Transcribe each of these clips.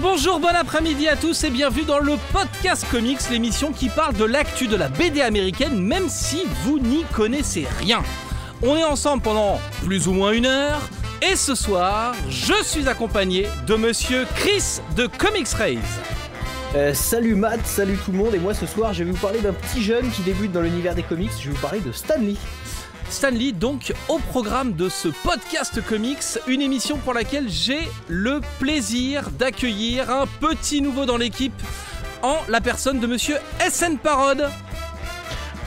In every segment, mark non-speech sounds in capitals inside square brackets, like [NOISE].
bonjour, bon après-midi à tous et bienvenue dans le podcast comics, l'émission qui parle de l'actu de la BD américaine même si vous n'y connaissez rien. On est ensemble pendant plus ou moins une heure et ce soir, je suis accompagné de monsieur Chris de Comics Raise. Euh, salut Matt, salut tout le monde et moi ce soir je vais vous parler d'un petit jeune qui débute dans l'univers des comics, je vais vous parler de Stanley. Stanley, donc au programme de ce podcast comics, une émission pour laquelle j'ai le plaisir d'accueillir un petit nouveau dans l'équipe en la personne de monsieur SN Parode.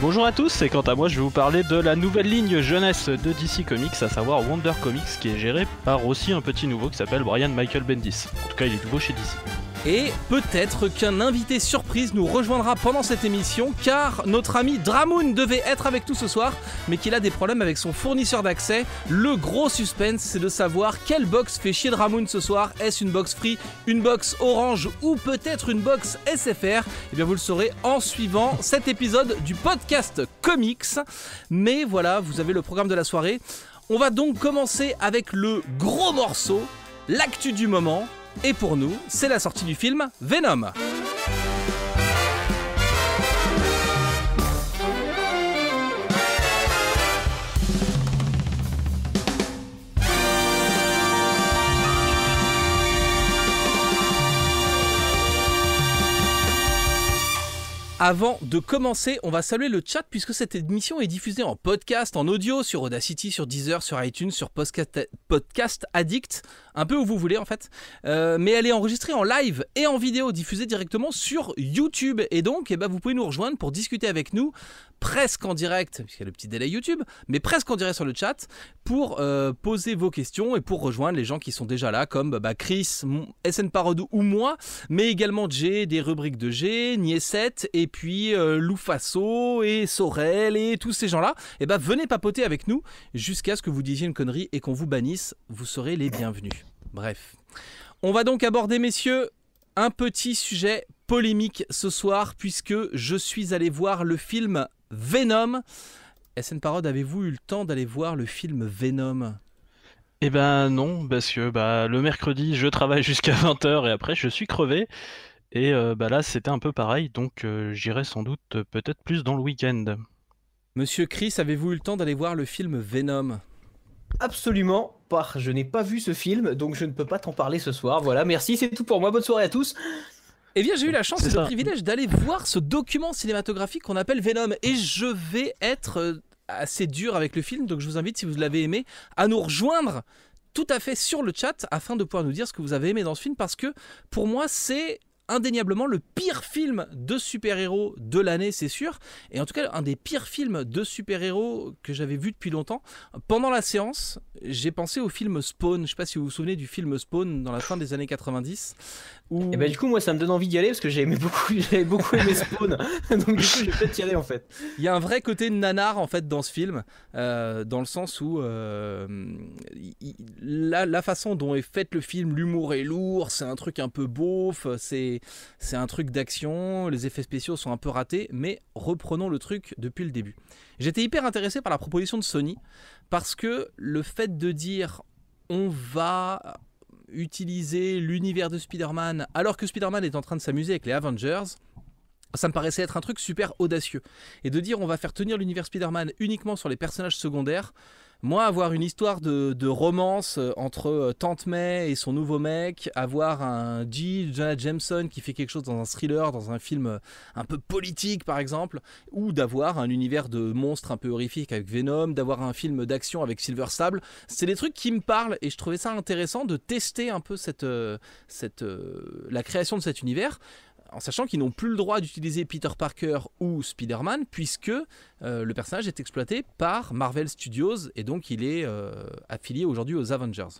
Bonjour à tous, et quant à moi je vais vous parler de la nouvelle ligne jeunesse de DC Comics, à savoir Wonder Comics, qui est géré par aussi un petit nouveau qui s'appelle Brian Michael Bendis. En tout cas il est nouveau chez DC. Et peut-être qu'un invité surprise nous rejoindra pendant cette émission, car notre ami Dramoun devait être avec nous ce soir, mais qu'il a des problèmes avec son fournisseur d'accès. Le gros suspense, c'est de savoir quelle box fait chier Dramoun ce soir. Est-ce une box free, une box orange ou peut-être une box SFR Eh bien, vous le saurez en suivant cet épisode du podcast Comics. Mais voilà, vous avez le programme de la soirée. On va donc commencer avec le gros morceau, l'actu du moment. Et pour nous, c'est la sortie du film Venom. Avant de commencer, on va saluer le chat puisque cette émission est diffusée en podcast, en audio, sur Audacity, sur Deezer, sur iTunes, sur Podcast, Addict, un peu où vous voulez en fait. Euh, mais elle est enregistrée en live et en vidéo, diffusée directement sur YouTube. Et donc, eh ben, vous pouvez nous rejoindre pour discuter avec nous presque en direct, puisqu'il y a le petit délai YouTube, mais presque en direct sur le chat, pour euh, poser vos questions et pour rejoindre les gens qui sont déjà là, comme bah, Chris, SN Parod ou moi, mais également Jay, des rubriques de G, Niesset, et puis euh, Lou Faso et Sorel et tous ces gens-là. Et eh bah venez papoter avec nous jusqu'à ce que vous disiez une connerie et qu'on vous bannisse, vous serez les bienvenus. Bref. On va donc aborder, messieurs, un petit sujet polémique ce soir, puisque je suis allé voir le film Venom. SN Parode, avez-vous eu le temps d'aller voir le film Venom? Eh ben non, parce que bah, le mercredi, je travaille [LAUGHS] jusqu'à 20h et après, je suis crevé. Et euh, bah là, c'était un peu pareil, donc euh, j'irai sans doute euh, peut-être plus dans le week-end. Monsieur Chris, avez-vous eu le temps d'aller voir le film Venom? Absolument pas. Je n'ai pas vu ce film, donc je ne peux pas t'en parler ce soir. Voilà, merci, c'est tout pour moi. Bonne soirée à tous. Eh bien, j'ai eu la chance et le privilège d'aller voir ce document cinématographique qu'on appelle Venom. Et je vais être euh, assez dur avec le film, donc je vous invite, si vous l'avez aimé, à nous rejoindre tout à fait sur le chat afin de pouvoir nous dire ce que vous avez aimé dans ce film parce que pour moi c'est indéniablement le pire film de super-héros de l'année, c'est sûr. Et en tout cas, un des pires films de super-héros que j'avais vu depuis longtemps. Pendant la séance, j'ai pensé au film Spawn. Je ne sais pas si vous vous souvenez du film Spawn dans la fin des années 90. Et bah ben, du coup, moi, ça me donne envie d'y aller parce que j'ai beaucoup, [LAUGHS] j'avais beaucoup aimé Spawn. [LAUGHS] Donc du coup, je vais peut-être y aller en fait. Il y a un vrai côté nanar en fait dans ce film, euh, dans le sens où euh, la, la, façon dont est fait le film, l'humour est lourd, c'est un truc un peu beauf, c'est c'est un truc d'action, les effets spéciaux sont un peu ratés, mais reprenons le truc depuis le début. J'étais hyper intéressé par la proposition de Sony parce que le fait de dire on va utiliser l'univers de Spider-Man alors que Spider-Man est en train de s'amuser avec les Avengers, ça me paraissait être un truc super audacieux. Et de dire on va faire tenir l'univers Spider-Man uniquement sur les personnages secondaires, moi, avoir une histoire de, romance euh, entre euh, Tante May et son nouveau mec, avoir un G. Jonah Jameson qui fait quelque chose dans un thriller, dans un film euh, un peu politique par exemple, ou d'avoir un univers de monstres un peu horrifique avec Venom, d'avoir un film d'action avec Silver Sable, c'est des trucs qui me parlent et je trouvais ça intéressant de tester un peu cette, la création de cet univers en sachant qu'ils n'ont plus le droit d'utiliser Peter Parker ou Spider-Man, puisque euh, le personnage est exploité par Marvel Studios, et donc il est euh, affilié aujourd'hui aux Avengers.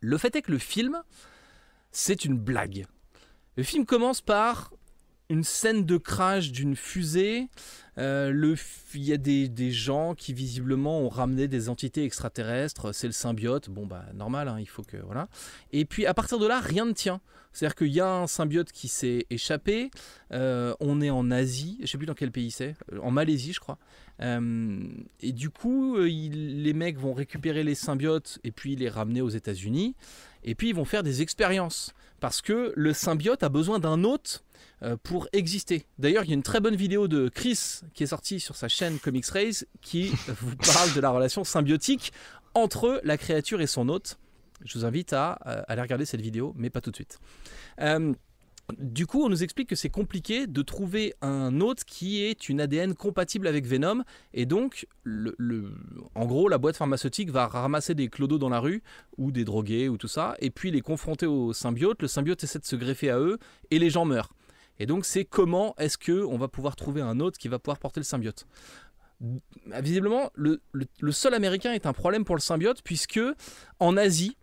Le fait est que le film, c'est une blague. Le film commence par une scène de crash d'une fusée Euh, le, il y a des, des, gens qui visiblement ont ramené des entités extraterrestres. C'est le symbiote. Bon, bah normal, hein, il faut que. Voilà. Et puis à partir de là, rien ne tient. C'est-à-dire qu'il y a un symbiote qui s'est échappé. Euh, on est en Asie. Je sais plus dans quel pays c'est. En Malaisie, je crois. Euh, et du coup, les mecs vont récupérer les symbiotes et puis les ramener aux États-Unis. Et puis ils vont faire des expériences. Parce que le symbiote a besoin d'un hôte euh, pour exister. D'ailleurs, il y a une très bonne vidéo de Chris qui est sortie sur sa chaîne Comics Race qui [LAUGHS] vous parle de la relation symbiotique entre la créature et son hôte. Je vous invite à euh, aller regarder cette vidéo, mais pas tout de suite. Euh, du coup, on nous explique que c'est compliqué de trouver un hôte qui est une ADN compatible avec Venom. Et donc, le, en gros, la boîte pharmaceutique va ramasser des clodos dans la rue, ou des drogués, ou tout ça, et puis les confronter au symbiote. Le symbiote essaie de se greffer à eux, et les gens meurent. Et donc c'est comment est-ce que on va pouvoir trouver un autre qui va pouvoir porter le symbiote? Visiblement, le, sol américain est un problème pour le symbiote puisque en Asie,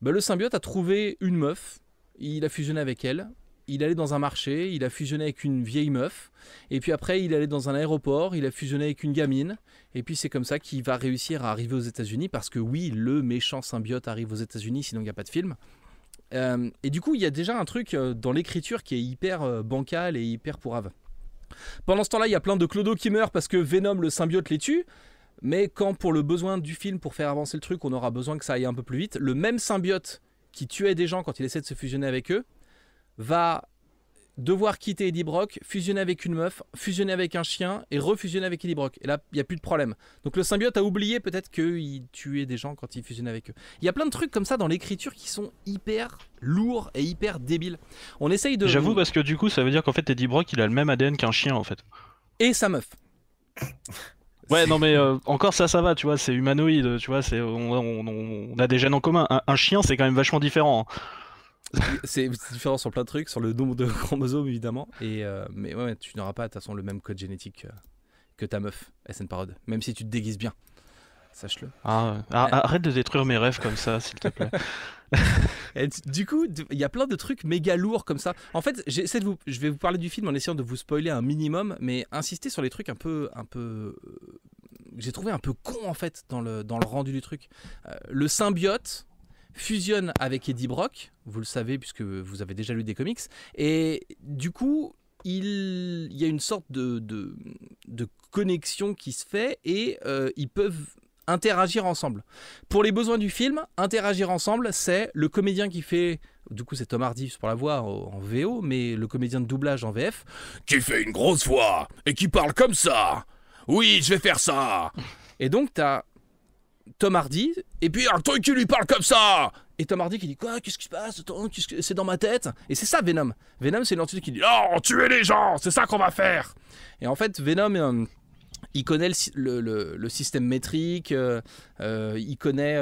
bah, le symbiote a trouvé une meuf, il a fusionné avec elle, il allait dans un marché, il a fusionné avec une vieille meuf, et puis après il allait dans un aéroport, il a fusionné avec une gamine, et puis c'est comme ça qu'il va réussir à arriver aux États-Unis parce que oui, le méchant symbiote arrive aux États-Unis, sinon il n'y a pas de film. Euh, et du coup, il y a déjà un truc euh, dans l'écriture qui est hyper euh, bancal et hyper pourrave. Pendant ce temps-là, il y a plein de clodos qui meurent parce que Venom, le symbiote, les tue. Mais quand pour le besoin du film, pour faire avancer le truc, on aura besoin que ça aille un peu plus vite, le même symbiote qui tuait des gens quand il essaie de se fusionner avec eux, va devoir quitter Eddie Brock, fusionner avec une meuf, fusionner avec un chien et refusionner avec Eddie Brock. Et là, il n'y a plus de problème. Donc le symbiote a oublié peut-être qu'il tuait des gens quand il fusionnait avec eux. Il y a plein de trucs comme ça dans l'écriture qui sont hyper lourds et hyper débiles. On essaye de. J'avoue parce que du coup, ça veut dire qu'en fait, Eddie Brock, il a le même ADN qu'un chien en fait. Et sa meuf. [LAUGHS] Ouais, non mais euh, encore ça, ça va, tu vois, c'est humanoïde, tu vois, c'est on, a des gènes en commun. Un, chien, c'est quand même vachement différent. Hein. C'est différent sur plein de trucs, sur le nombre de [LAUGHS] chromosomes évidemment. Et, euh, mais ouais, tu n'auras pas de toute façon le même code génétique que, ta meuf, SN Parode. Même si tu te déguises bien. Sache-le. Ah, ah, arrête de détruire mes rêves comme ça, s'il te plaît. [LAUGHS] du coup, il y a plein de trucs méga lourds comme ça. En fait, j'essaie de vous, je vais vous parler du film en essayant de vous spoiler un minimum, mais insister sur les trucs un peu, un peu, euh, j'ai trouvé un peu con en fait dans le, dans le rendu du truc. Euh, le symbiote, fusionne avec Eddie Brock, vous le savez puisque vous avez déjà lu des comics, et du coup, il, y a une sorte de, de, connexion qui se fait et euh, ils peuvent interagir ensemble. Pour les besoins du film, interagir ensemble, c'est le comédien qui fait du coup c'est Tom Hardy pour la voix en VO, mais le comédien de doublage en VF, qui fait une grosse voix et qui parle comme ça. Oui, je vais faire ça. Et donc t'as Tom Hardy, et puis un truc qui lui parle comme ça Et Tom Hardy qui dit Quoi Qu'est-ce qui se passe C'est dans ma tête? Et c'est ça Venom. Venom, c'est l'entité qui dit Oh, tuer les gens C'est ça qu'on va faire Et en fait, Venom. Euh, il connaît le, système métrique, euh, euh, il connaît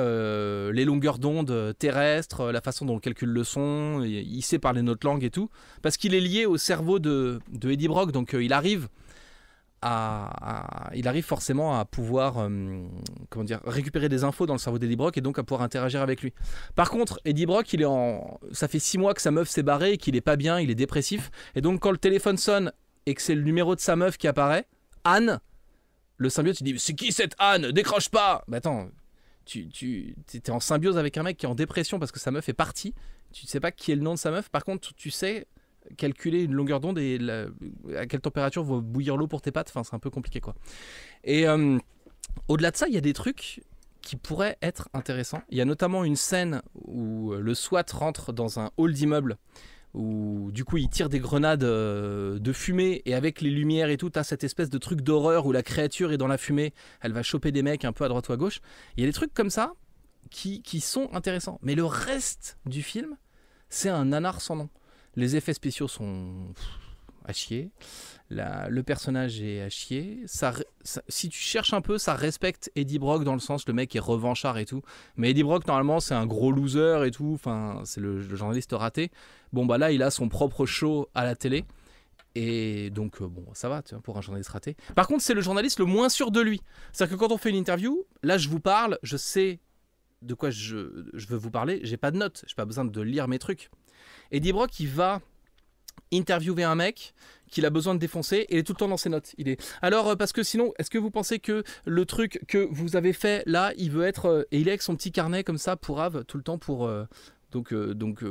les longueurs d'onde terrestres, la façon dont on calcule le son, il, sait parler notre langue et tout, parce qu'il est lié au cerveau de, de Eddie Brock, donc il arrive il arrive forcément à pouvoir euh, comment dire, récupérer des infos dans le cerveau d'Eddie Brock et donc à pouvoir interagir avec lui. Par contre, Eddie Brock, il est en, ça fait six mois que sa meuf s'est barrée et qu'il est pas bien, il est dépressif. Et donc quand le téléphone sonne et que c'est le numéro de sa meuf qui apparaît, Anne, le symbiote, il dit c'est qui cette Anne? Décroche pas. Bah attends, tu, tu es en symbiose avec un mec qui est en dépression parce que sa meuf est partie. Tu sais pas qui est le nom de sa meuf. Par contre, tu sais calculer une longueur d'onde et à quelle température va bouillir l'eau pour tes pattes. Enfin, c'est un peu compliqué quoi. Et euh, au-delà de ça, il y a des trucs qui pourraient être intéressants. Il y a notamment une scène où euh, le SWAT rentre dans un hall d'immeuble où du coup il tire des grenades euh, de fumée et avec les lumières et tout, as cette espèce de truc d'horreur où la créature est dans la fumée, elle va choper des mecs un peu à droite ou à gauche. Il y a des trucs comme ça qui, qui sont intéressants. Mais le reste du film, c'est un nanar sans nom. Les effets spéciaux sont à chier. le personnage est à chier. Si tu cherches un peu, ça respecte Eddie Brock dans le sens le mec est revanchard et tout. Mais Eddie Brock normalement c'est un gros loser et tout. Enfin c'est le, journaliste raté. Bon bah là il a son propre show à la télé. Et donc, euh, bon, ça va, tu vois, pour un journaliste raté. Par contre, c'est le journaliste le moins sûr de lui. C'est-à-dire que quand on fait une interview, là, je vous parle, je sais de quoi je, je veux vous parler, j'ai pas de notes, j'ai pas besoin de lire mes trucs. Eddie Brock, il va interviewer un mec qu'il a besoin de défoncer et il est tout le temps dans ses notes. Il est. Alors euh, parce que sinon, est-ce que vous pensez que le truc que vous avez fait là, il veut être euh, et il est avec son petit carnet comme ça pour Ave tout le temps pour euh, donc donc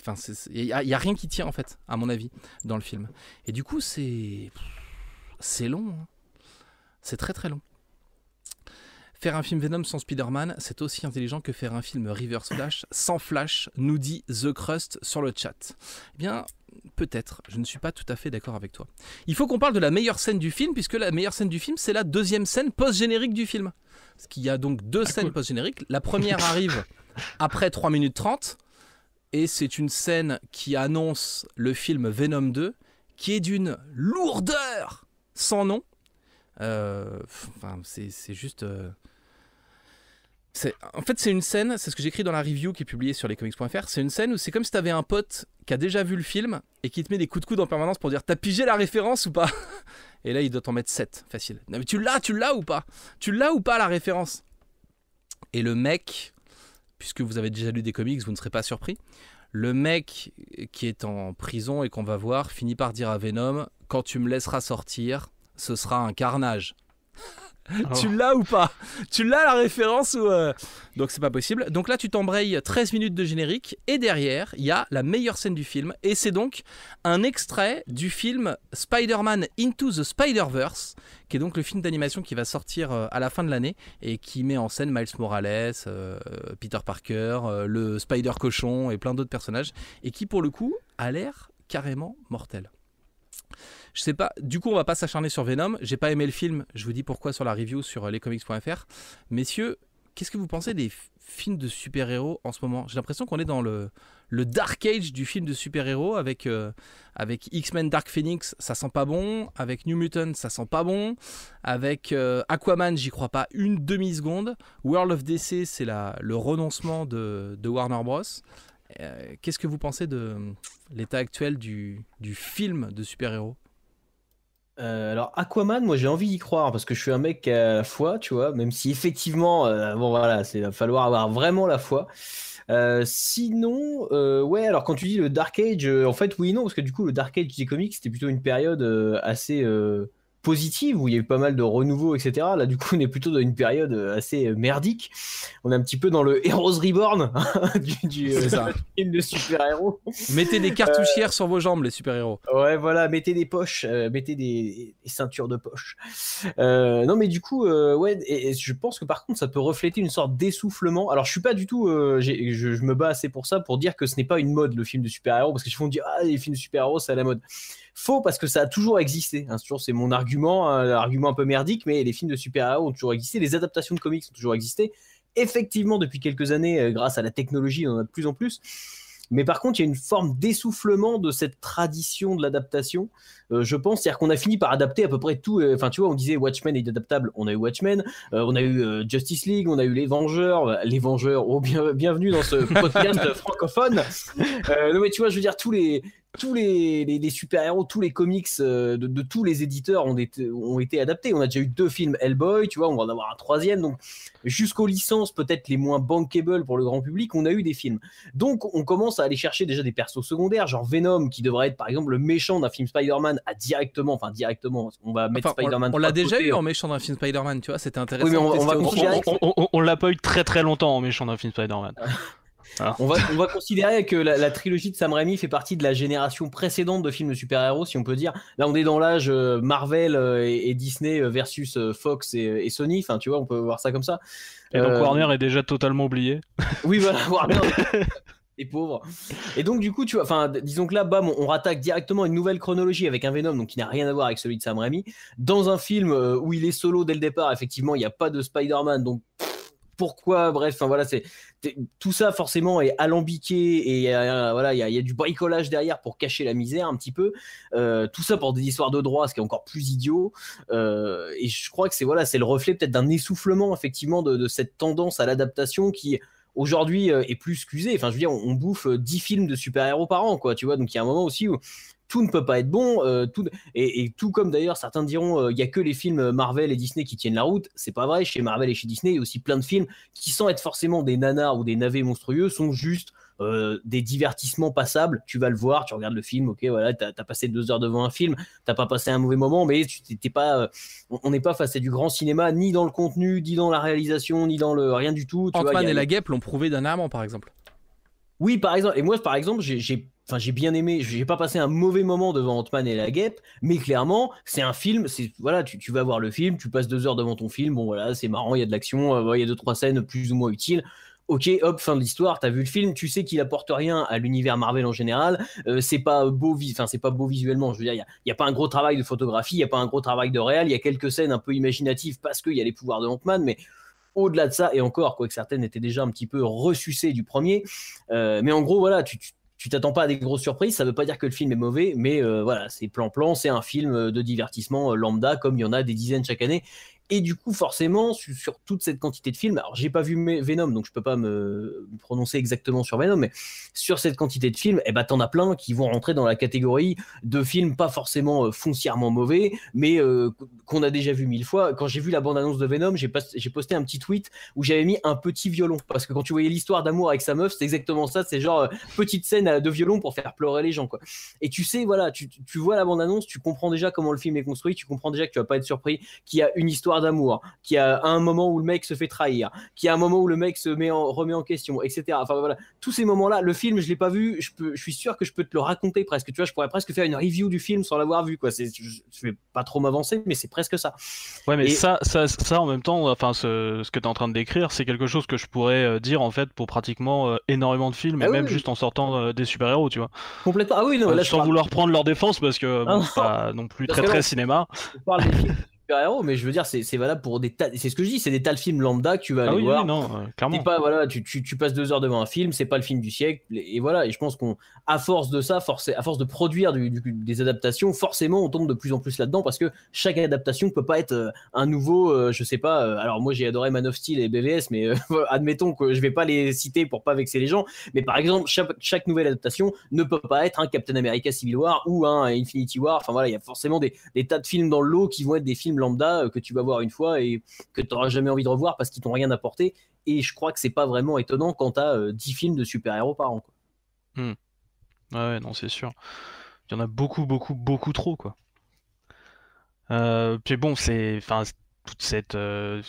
enfin il y, a rien qui tient en fait à mon avis dans le film. Et du coup c'est c'est long. hein. C'est très très long. Faire un film Venom sans Spider-Man, c'est aussi intelligent que faire un film Reverse Flash sans Flash, nous dit The Crust sur le chat. Eh bien, peut-être, je ne suis pas tout à fait d'accord avec toi. Il faut qu'on parle de la meilleure scène du film, puisque la meilleure scène du film, c'est la deuxième scène post-générique du film. Parce qu'il y a donc deux scènes cool. post-génériques. La première [LAUGHS] arrive après 3 minutes 30, et c'est une scène qui annonce le film Venom 2, qui est d'une lourdeur sans nom. Euh, Enfin, c'est juste. euh, En fait, c'est une scène, c'est ce que j'écris dans la review qui est publiée sur lescomics.fr. C'est une scène où c'est comme si t'avais un pote qui a déjà vu le film et qui te met des coups de coude en permanence pour dire T'as pigé la référence ou pas? [LAUGHS] Et là, il doit t'en mettre 7, facile. Tu l'as, tu l'as ou pas? Tu l'as ou pas la référence? Et le mec, puisque vous avez déjà lu des comics, vous ne serez pas surpris. Le mec qui est en prison et qu'on va voir finit par dire à Venom Quand tu me laisseras sortir, ce sera un carnage. [LAUGHS] Tu l'as ou pas? Tu l'as la référence ou euh, Donc c'est pas possible. Donc là tu t'embrayes 13 minutes de générique et derrière il y a la meilleure scène du film et c'est donc un extrait du film Spider-Man Into the Spider-Verse qui est donc le film d'animation qui va sortir euh, à la fin de l'année et qui met en scène Miles Morales, euh, Peter Parker, euh, le Spider Cochon et plein d'autres personnages et qui pour le coup a l'air carrément mortel. Je sais pas, du coup on va pas s'acharner sur Venom, j'ai pas aimé le film, je vous dis pourquoi sur la review sur euh, lescomics.fr. Messieurs, qu'est-ce que vous pensez des films de super-héros en ce moment? J'ai l'impression qu'on est dans le, dark age du film de super-héros avec, euh, avec X-Men Dark Phoenix, ça sent pas bon, avec New Mutant, ça sent pas bon, avec euh, Aquaman, j'y crois pas une demi-seconde, World of DC, c'est le renoncement de Warner Bros. Euh, Qu'est-ce que vous pensez de euh, l'état actuel du, du film de super-héros? Euh, alors Aquaman, moi j'ai envie d'y croire parce que je suis un mec a la foi, tu vois, même si effectivement, bon voilà, c'est va falloir avoir vraiment la foi. Sinon, ouais, alors quand tu dis le Dark Age, en fait oui non, parce que du coup le Dark Age des comics c'était plutôt une période assez positive où il y a eu pas mal de renouveau, etc. Là du coup on est plutôt dans une période euh, assez euh, merdique. On est un petit peu dans le Heroes Reborn [LAUGHS] du, du, euh, ça. [LAUGHS] film de super-héros. Mettez des cartouchières sur vos jambes, les super-héros. Ouais, voilà, mettez des poches, euh, mettez des, des ceintures de poche. Euh, non, mais du coup, euh, ouais, et, et je pense que par contre, ça peut refléter une sorte d'essoufflement. Alors, je suis pas du tout, euh, je, je me bats assez pour ça pour dire que ce n'est pas une mode le film de super-héros parce que font dire ah les films de super-héros c'est à la mode. Faux parce que ça a toujours existé. Hein, toujours c'est mon argument, un argument un peu merdique, mais les films de super-héros ont toujours existé, les adaptations de comics ont toujours existé. Effectivement, depuis quelques années, euh, grâce à la technologie, on en a de plus en plus. Mais par contre, il y a une forme d'essoufflement de cette tradition de l'adaptation. Euh, je pense, c'est-à-dire qu'on a fini par adapter à peu près tout. euh, Enfin, tu vois, on disait Watchmen est adaptable. On a eu Watchmen, on a eu Justice League, on a eu Les Vengeurs. Les Vengeurs, oh, bien, bienvenue dans ce [LAUGHS] podcast francophone. Non, mais tu vois, je veux dire, tous les, tous les, les, les super-héros, tous les comics euh, de, de tous les éditeurs ont été, ont été adaptés. On a déjà eu deux films Hellboy, tu vois, on va en avoir un troisième. Donc, jusqu'aux licences peut-être les moins bankable pour le grand public, on a eu des films. Donc, on commence à aller chercher déjà des persos secondaires, genre Venom, qui devrait être par exemple le méchant d'un film Spider-Man, à directement, enfin directement, on va mettre Enfin, on- Spider-Man. on, de l'a déjà côté. eu en méchant d'un film Spider-Man, tu vois, c'était intéressant. Oui, mais on- on On, on- on- on l'a pas eu très très longtemps en méchant d'un film Spider-Man. [LAUGHS] On va, on va considérer que la, la trilogie de Sam Raimi fait partie de la génération précédente de films de super-héros, si on peut dire. Là, on est dans l'âge euh, Marvel euh, et, et Disney euh, versus Fox et, et Sony. Enfin, tu vois, on peut voir ça comme ça. Et donc Euh, Warner est déjà totalement oublié. [LAUGHS] Oui, voilà, Warner. [LAUGHS] Les pauvres. Et donc, du coup, tu vois, enfin, disons que là, bam, on, on rattaque directement une nouvelle chronologie avec un Venom, donc qui n'a rien à voir avec celui de Sam Raimi. Dans un film euh, où il est solo dès le départ, effectivement, il n'y a pas de Spider-Man, donc pff, pourquoi Bref, enfin voilà, c'est tout ça forcément est alambiqué et euh, voilà, il y, a- y a du bricolage derrière pour cacher la misère un petit peu. Euh, tout ça pour des histoires de droit, ce qui est encore plus idiot. Euh, et je crois que c'est voilà, c'est le reflet peut-être d'un essoufflement effectivement de, cette tendance à l'adaptation qui aujourd'hui est plus excusée. Enfin, je veux dire, on, bouffe euh, 10 films de super-héros par an, quoi, tu vois. Donc il y a un moment aussi où tout ne peut pas être bon, euh, tout, et, et tout comme d'ailleurs certains diront, euh, il y a que les films Marvel et Disney qui tiennent la route. C'est pas vrai. Chez Marvel et chez Disney, il y a aussi plein de films qui, sans être forcément des nanars ou des navets monstrueux, sont juste euh, des divertissements passables. Tu vas le voir, tu regardes le film, ok, voilà, t'as as passé deux heures devant un film, t'as pas passé un mauvais moment, mais tu t'es pas, euh, on n'est pas face à du grand cinéma, ni dans le contenu, ni dans la réalisation, ni dans le rien du tout. Ant-Man et la guêpe l'ont prouvé dernièrement, par exemple. Oui, par exemple. Et moi, par exemple, j'ai J'ai bien aimé, j'ai pas passé un mauvais moment devant Ant-Man et la guêpe, mais clairement, c'est un film, c'est voilà, tu, tu, vas voir le film, tu passes deux heures devant ton film, bon voilà, c'est marrant, il y a de l'action, euh, il y a deux trois scènes plus ou moins utiles. Ok, hop, fin de l'histoire, t'as vu le film, tu sais qu'il apporte rien à l'univers Marvel en général, euh, c'est pas beau, enfin c'est pas beau visuellement, je veux dire, il y, a pas un gros travail de photographie, il y a pas un gros travail de réel, il y a quelques scènes un peu imaginatives parce qu'il y a les pouvoirs de Ant-Man, mais au-delà de ça, et encore, quoi que certaines étaient déjà un petit peu ressucées du premier, euh, mais en gros, voilà, tu t'attends pas à des grosses surprises. Ça veut pas dire que le film est mauvais, mais euh, voilà, c'est plan-plan, c'est un film de divertissement lambda, comme il y en a des dizaines chaque année. Et du coup, forcément, sur, toute cette quantité de films, alors j'ai pas vu Venom, donc je peux pas me prononcer exactement sur Venom, mais sur cette quantité de films, eh ben, t'en as plein qui vont rentrer dans la catégorie de films pas forcément euh, foncièrement mauvais, mais euh, qu'on a déjà vu mille fois. Quand j'ai vu la bande-annonce de Venom, j'ai posté un petit tweet où j'avais mis un petit violon, parce que quand tu voyais l'histoire d'amour avec sa meuf, c'est exactement ça, c'est genre euh, petite scène de violon pour faire pleurer les gens, quoi. Et tu sais, voilà, tu, tu vois la bande-annonce, tu comprends déjà comment le film est construit, tu comprends déjà que tu vas pas être surpris qu'il y a une histoire d'amour, qui a un moment où le mec se fait trahir, qui a un moment où le mec se met en, remet en question, etc. Enfin voilà, tous ces moments-là, le film, je l'ai pas vu, je, peux, je suis sûr que je peux te le raconter presque. Tu vois, je pourrais presque faire une review du film sans l'avoir vu. Quoi. Je, je vais pas trop m'avancer, mais c'est presque ça. Ouais, mais ça, ça, ça, en même temps, enfin, ce, ce que tu es en train de décrire, c'est quelque chose que je pourrais euh, dire en fait pour pratiquement euh, énormément de films, et ah même juste en sortant euh, des super-héros, tu vois. Complètement. Ah oui, non, là, sans vouloir prendre leur défense parce que bon, pas non plus très très cinéma. parle des films héros mais je veux dire, c'est valable pour des tas. C'est ce que je dis, c'est des tas de films lambda que tu vas ah aller voir. non, clairement. Pas, voilà, tu, tu, tu, passes deux heures devant un film, c'est pas le film du siècle. Et voilà, et je pense qu'on, à force de ça, force, à force de produire du, des adaptations, forcément, on tombe de plus en plus là-dedans parce que chaque adaptation peut pas être euh, un nouveau, euh, je sais pas. Euh, alors moi, j'ai adoré Man of Steel et BVS, mais [LAUGHS] admettons que je vais pas les citer pour pas vexer les gens. Mais par exemple, chaque, chaque nouvelle adaptation ne peut pas être un Captain America Civil War ou un Infinity War. Enfin voilà, il y a forcément des, des tas de films dans le lot qui vont être des films lambda que tu vas voir une fois et que tu n'auras jamais envie de revoir parce qu'ils t'ont rien apporté. Et je crois que c'est pas vraiment étonnant quand tu as 10 films de super-héros par an. Quoi. Hmm. Ouais, non, c'est sûr. Il y en a beaucoup, beaucoup, beaucoup trop, quoi. Euh, puis bon, c'est. Enfin, toute cette. Euh,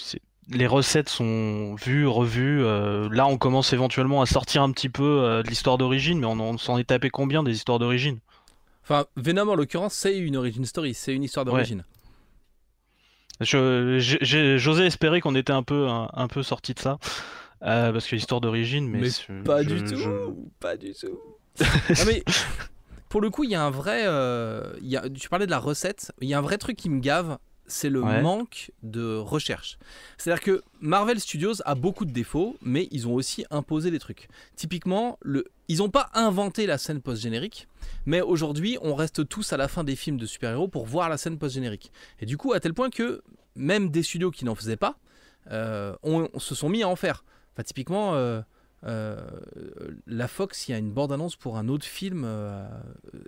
les recettes sont vues, revues. Euh, là, on commence éventuellement à sortir un petit peu de l'histoire d'origine, mais on, s'en est tapé combien des histoires d'origine? Enfin, Venom, en l'occurrence, c'est une origin story, c'est une histoire d'origine. J'osais espérer qu'on était un peu, un, peu sorti de ça. Euh, parce que l'histoire d'origine, mais, pas du tout, pas du tout. [LAUGHS] mais pour le coup, il y a un vrai. Euh, y a, tu parlais de la recette, il y a un vrai truc qui me gave, c'est le manque de recherche. C'est-à-dire que Marvel Studios a beaucoup de défauts, mais ils ont aussi imposé des trucs. Typiquement, le, ils n'ont pas inventé la scène post-générique, mais aujourd'hui, on reste tous à la fin des films de super-héros pour voir la scène post-générique. Et du coup, à tel point que même des studios qui n'en faisaient pas euh, on, se sont mis à en faire. Enfin, typiquement, euh, euh, la Fox, il y a une bande-annonce pour un autre film, euh,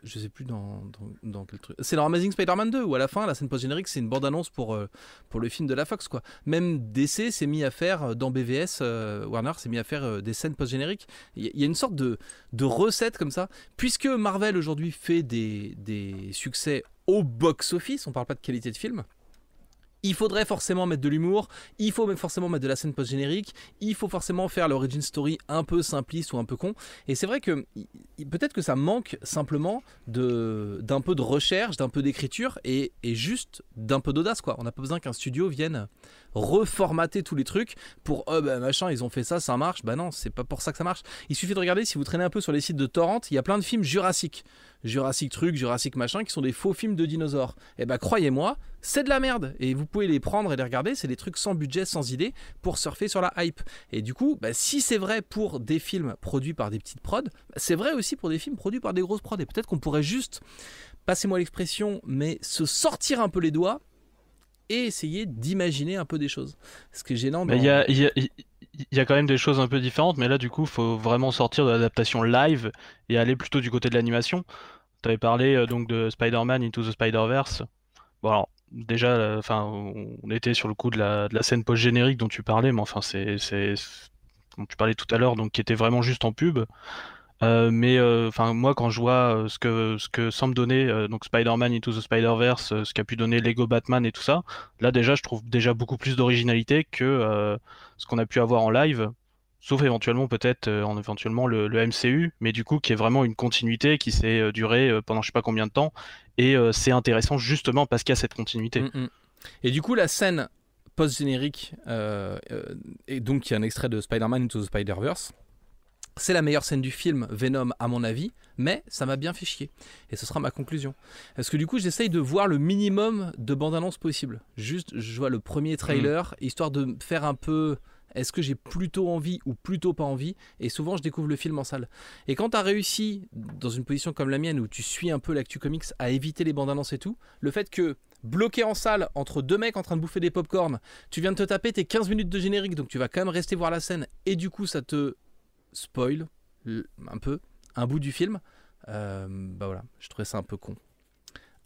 je sais plus dans, dans, quel truc. C'est dans Amazing Spider-Man 2, où à la fin, la scène post-générique, c'est une bande-annonce pour, euh, pour le film de la Fox. Quoi. Même DC s'est mis à faire, dans BVS, Warner s'est mis à faire des scènes post-génériques. Il y, a une sorte de, de recette comme ça. Puisque Marvel aujourd'hui fait des, des succès au box-office, on parle pas de qualité de film il faudrait forcément mettre de l'humour, il faut forcément mettre de la scène post-générique, il faut forcément faire l'origin story un peu simpliste ou un peu con. Et c'est vrai que peut-être que ça manque simplement d'un peu de recherche, d'un peu d'écriture et, juste d'un peu d'audace. quoi. On n'a pas besoin qu'un studio vienne reformater tous les trucs pour oh bah machin ils ont fait ça ça marche bah non c'est pas pour ça que ça marche il suffit de regarder si vous traînez un peu sur les sites de torrent il y a plein de films jurassiques Jurassic truc, Jurassic machin, qui sont des faux films de dinosaures. Et eh bah croyez-moi, c'est de la merde. Et vous pouvez les prendre et les regarder, c'est des trucs sans budget, sans idée, pour surfer sur la hype. Et du coup, bah, si c'est vrai pour des films produits par des petites prods, bah, c'est vrai aussi pour des films produits par des grosses prods. Et peut-être qu'on pourrait juste, passez-moi l'expression, mais se sortir un peu les doigts et essayer d'imaginer un peu des choses. Ce qui est gênant. Il y, a, y, y, a, quand même des choses un peu différentes, mais là, du coup, faut vraiment sortir de l'adaptation live et aller plutôt du côté de l'animation. Tu avais parlé euh, donc de Spider-Man Into the Spider-Verse. Bon, alors, déjà, euh, enfin, on était sur le coup de la, de la scène post-générique dont tu parlais, mais enfin, c'est. dont tu parlais tout à l'heure, donc qui était vraiment juste en pub. Euh, mais euh, enfin moi quand je vois euh, ce que ce que semble donner donc Spider-Man Into the Spider-Verse, ce qu'a pu donner Lego Batman et tout ça, là déjà je trouve déjà beaucoup plus d'originalité que ce qu'on a pu avoir en live, sauf éventuellement peut-être en éventuellement le, MCU, mais du coup qui est vraiment une continuité qui s'est durée pendant je sais pas combien de temps et c'est intéressant justement parce qu'il y a cette continuité. Mm, mm. Et du coup, la scène post-générique, euh, euh, et donc un extrait de Spider-Man Into the Spider-Verse, c'est la meilleure scène du film Venom à mon avis, mais ça m'a bien fait chier. Et ce sera ma conclusion. Parce que du coup, j'essaye de voir le minimum de bande-annonce possible. Juste, je vois le premier trailer, histoire de faire un peu... Est-ce que j'ai plutôt envie ou plutôt pas envie? Et souvent, je découvre le film en salle. Et quand tu as réussi, dans une position comme la mienne, où tu suis un peu l'actu comics, à éviter les bandes annonces et tout, le fait que bloqué en salle entre deux mecs en train de bouffer des popcorn, tu viens de te taper tes 15 minutes de générique, donc tu vas quand même rester voir la scène, et du coup, ça te spoil un peu un bout du film. Euh, bah voilà, je trouvais ça un peu con,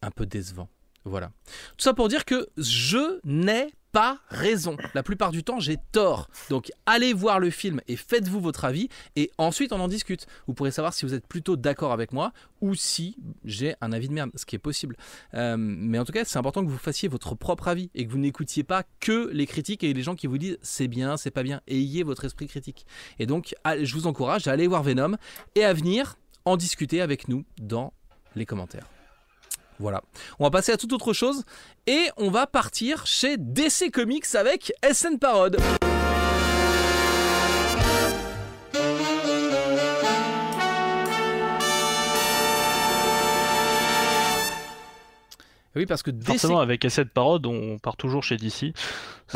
un peu décevant. Voilà. Tout ça pour dire que je n'ai pas raison. La plupart du temps, j'ai tort. Donc allez voir le film et faites-vous votre avis et ensuite on en discute. Vous pourrez savoir si vous êtes plutôt d'accord avec moi ou si j'ai un avis de merde, ce qui est possible. Euh, mais en tout cas, c'est important que vous fassiez votre propre avis et que vous n'écoutiez pas que les critiques et les gens qui vous disent c'est bien, c'est pas bien. Ayez votre esprit critique. Et donc, allez- je vous encourage à aller voir Venom et à venir en discuter avec nous dans les commentaires. Voilà. On va passer à toute autre chose et on va partir chez DC Comics avec SN Parode. Oui, parce que DC Forcément avec cette parode on part toujours chez DC. [LAUGHS]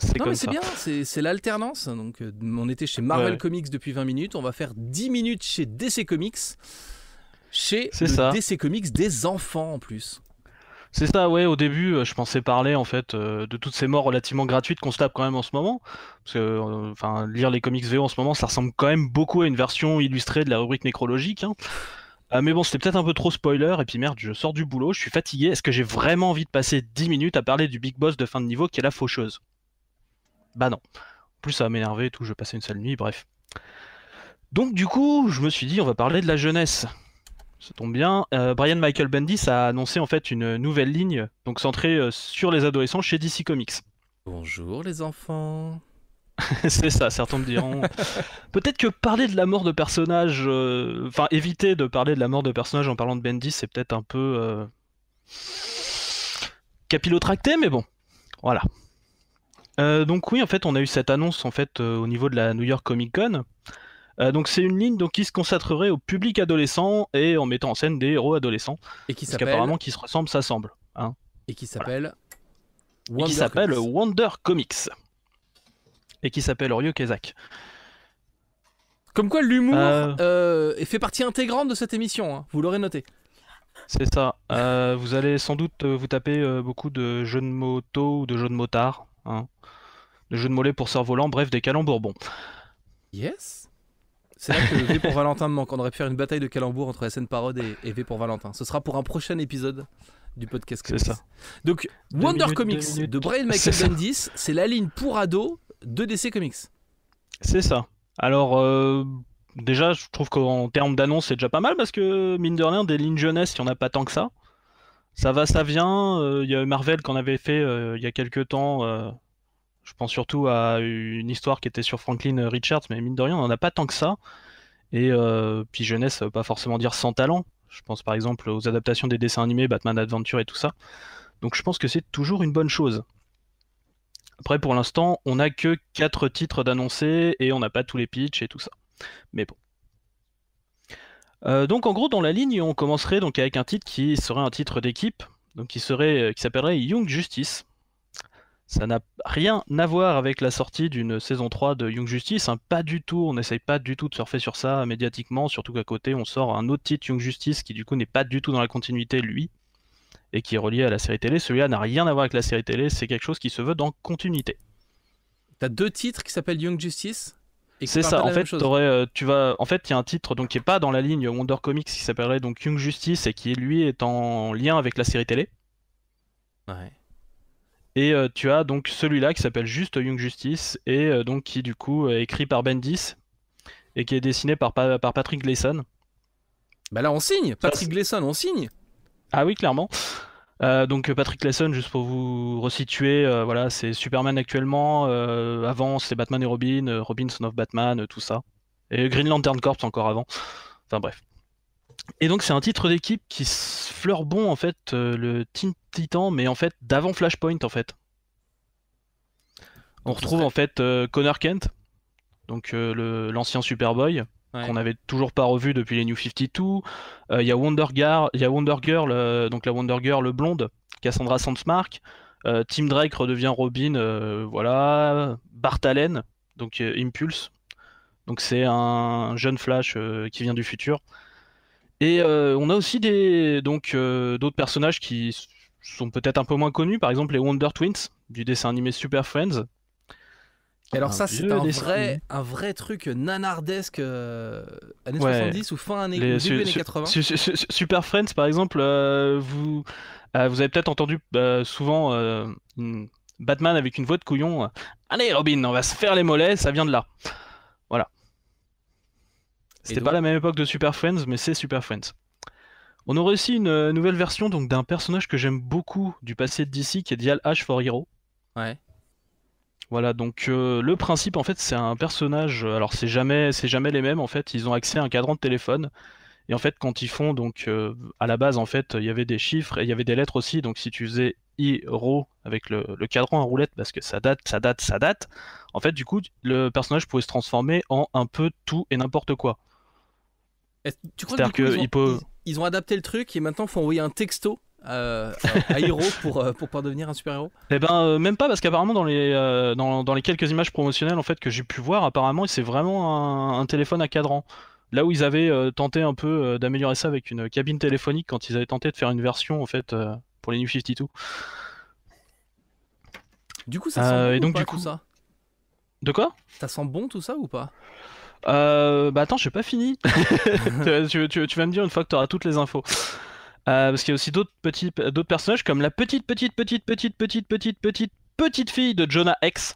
c'est Non comme mais c'est ça. bien, c'est c'est l'alternance. Donc euh, on était chez Marvel Ouais. Comics depuis 20 minutes, on va faire 10 minutes chez DC Comics. Chez le ça. DC Comics des enfants en plus. C'est ça, ouais, au début, euh, je pensais parler en fait euh, de toutes ces morts relativement gratuites qu'on se tape quand même en ce moment. Parce que, euh, enfin, lire les comics VO en ce moment, ça ressemble quand même beaucoup à une version illustrée de la rubrique nécrologique. hein. Euh, mais bon, c'était peut-être un peu trop spoiler, et puis merde, je sors du boulot, je suis fatigué. Est-ce que j'ai vraiment envie de passer 10 minutes à parler du big boss de fin de niveau qui est la faucheuse? Bah non. En plus, ça va m'énerver et tout, je passer une sale nuit, bref. Donc, du coup, je me suis dit, on va parler de la jeunesse. Ça tombe bien. Euh, Brian Michael Bendis a annoncé en fait une nouvelle ligne, donc centrée euh, sur les adolescents chez DC Comics. Bonjour les enfants. [LAUGHS] c'est ça, certains me diront. Peut-être que parler de la mort de personnages, euh, enfin éviter de parler de la mort de personnages en parlant de Bendis, c'est peut-être un peu capillotracté, mais bon, voilà. Donc oui, en fait, on a eu cette annonce en fait au niveau de la New York Comic Con. Euh, donc c'est une ligne donc, qui se consacrerait au public adolescent et en mettant en scène des héros adolescents. Et qui s'appelle qu'apparemment, qui se ressemblent, ça semble. et qui s'appelle et qui s'appelle. Wonder Comics. Et qui s'appelle Ryo Kezak. Comme quoi l'humour Euh. euh, fait partie intégrante de cette émission. hein. Vous l'aurez noté. C'est ça. Euh, vous allez sans doute vous taper beaucoup de jeux de moto ou de jeux de motard. Hein. De jeux de mollets pour cerf-volant, bref, des calembours. Bon. Yes. C'est là que V pour Valentin me manque. On aurait pu faire une bataille de calembours entre SN Parode et, et V pour Valentin. Ce sera pour un prochain épisode du podcast C'est ça. Donc, Deux Wonder minutes, Comics de Brian Michael. Bendis, c'est la ligne pour ados de DC Comics. C'est ça. Alors, euh, déjà, je trouve qu'en termes d'annonce, c'est déjà pas mal parce que, mine de rien, des lignes jeunesse, il n'y en a pas tant que ça. Ça va, ça vient. Euh, Il y a Marvel qu'on avait fait euh, il y a quelques temps. Je pense surtout à une histoire qui était sur Franklin Richards, mais mine de rien, on n'en a pas tant que ça. Et euh, puis jeunesse, ça veut pas forcément dire sans talent. Je pense par exemple aux adaptations des dessins animés, Batman Adventure et tout ça. Donc je pense que c'est toujours une bonne chose. Après, pour l'instant, on n'a que 4 titres d'annoncés et on n'a pas tous les pitchs et tout ça. Mais bon. Euh, donc en gros, dans la ligne, on commencerait donc avec un titre qui serait un titre d'équipe, qui serait, euh, qui s'appellerait Young Justice. Ça n'a rien à voir avec la sortie d'une saison 3 de Young Justice, hein, pas du tout, on n'essaye pas du tout de surfer sur ça médiatiquement, surtout qu'à côté on sort un autre titre Young Justice qui du coup n'est pas du tout dans la continuité lui, et qui est relié à la série télé. Celui-là n'a rien à voir avec la série télé, c'est quelque chose qui se veut dans continuité. T'as deux titres qui s'appellent Young Justice. C'est ça, en fait, euh, tu vas, en fait, il y a un titre donc qui est pas dans la ligne Wonder Comics qui s'appellerait donc Young Justice et qui lui est en lien avec la série télé. Ouais. Et euh, tu as donc celui-là qui s'appelle juste Young Justice et euh, donc qui du coup est écrit par Bendis et qui est dessiné par, Pa- par Patrick Gleason. Bah là, on signe. Patrick Gleason, on signe. Ah oui, clairement. Euh, donc Patrick Gleason, juste pour vous resituer, voilà, c'est Superman actuellement. avant, c'est Batman et Robin, Robin Son of Batman, tout ça. Et Green Lantern Corps encore avant. Enfin bref. Et donc c'est un titre d'équipe qui s- fleure bon en fait euh, le Teen Titan, mais en fait d'avant Flashpoint en fait. On retrouve en fait euh, Connor Kent, donc euh, l'ancien Superboy, Ouais. qu'on n'avait toujours pas revu depuis les New 52. Euh, Il y a Wonder Girl, il y a Wonder Girl, donc la Wonder Girl blonde, Cassandra Sandsmark. Tim Drake redevient Robin, voilà. Bart Allen, donc Impulse. Donc c'est un jeune Flash qui vient du futur. Et euh, on a aussi des donc euh, d'autres personnages qui sont peut-être un peu moins connus, par exemple les Wonder Twins du dessin animé Super Friends. Et alors Un ça, c'est un vrai, un vrai truc nanardesque euh, années Ouais. 70 ou fin Les su- début années su- 80. su- su- su- Super Friends, par exemple, euh, vous, euh, vous avez peut-être entendu euh, souvent euh, une- Batman avec une voix de couillon. Allez, Robin, on va se faire les mollets, ça vient de là. C'était donc pas la même époque de Super Friends, mais c'est Super Friends. On aurait aussi une euh, nouvelle version donc d'un personnage que j'aime beaucoup du passé de DC qui est Dial H for Hero. Ouais. Voilà, donc euh, le principe en fait c'est un personnage, euh, alors c'est jamais c'est jamais les mêmes en fait, ils ont accès à un cadran de téléphone et en fait quand ils font donc euh, à la base en fait il y avait des chiffres et il y avait des lettres aussi, donc si tu faisais Hero avec le, le cadran à roulette parce que ça date, ça date, ça date, en fait du coup le personnage pouvait se transformer en un peu tout et n'importe quoi. Tu crois que, du coup, que ils, ont, peut- ils- ils ont adapté le truc et maintenant il faut envoyer un texto euh, à Hiro pour, euh, pour pouvoir devenir un super-héros? Eh ben euh, même pas parce qu'apparemment dans les dans, dans les quelques images promotionnelles en fait que j'ai pu voir apparemment c'est vraiment un, un téléphone à cadran. Là où ils avaient tenté un peu d'améliorer ça avec une cabine téléphonique quand ils avaient tenté de faire une version en fait pour les New 52. Du coup, ça sent bon et ou donc, pas, du tout coup- ça? De quoi? Ça sent bon tout ça ou pas? Euh, Bah attends j'ai pas fini. [LAUGHS] tu, tu- tu- tu vas me dire une fois que tu auras toutes les infos. Euh, parce qu'il y a aussi d'autres petits d'autres personnages comme la petite petite petite petite petite petite petite petite fille de Jonah X.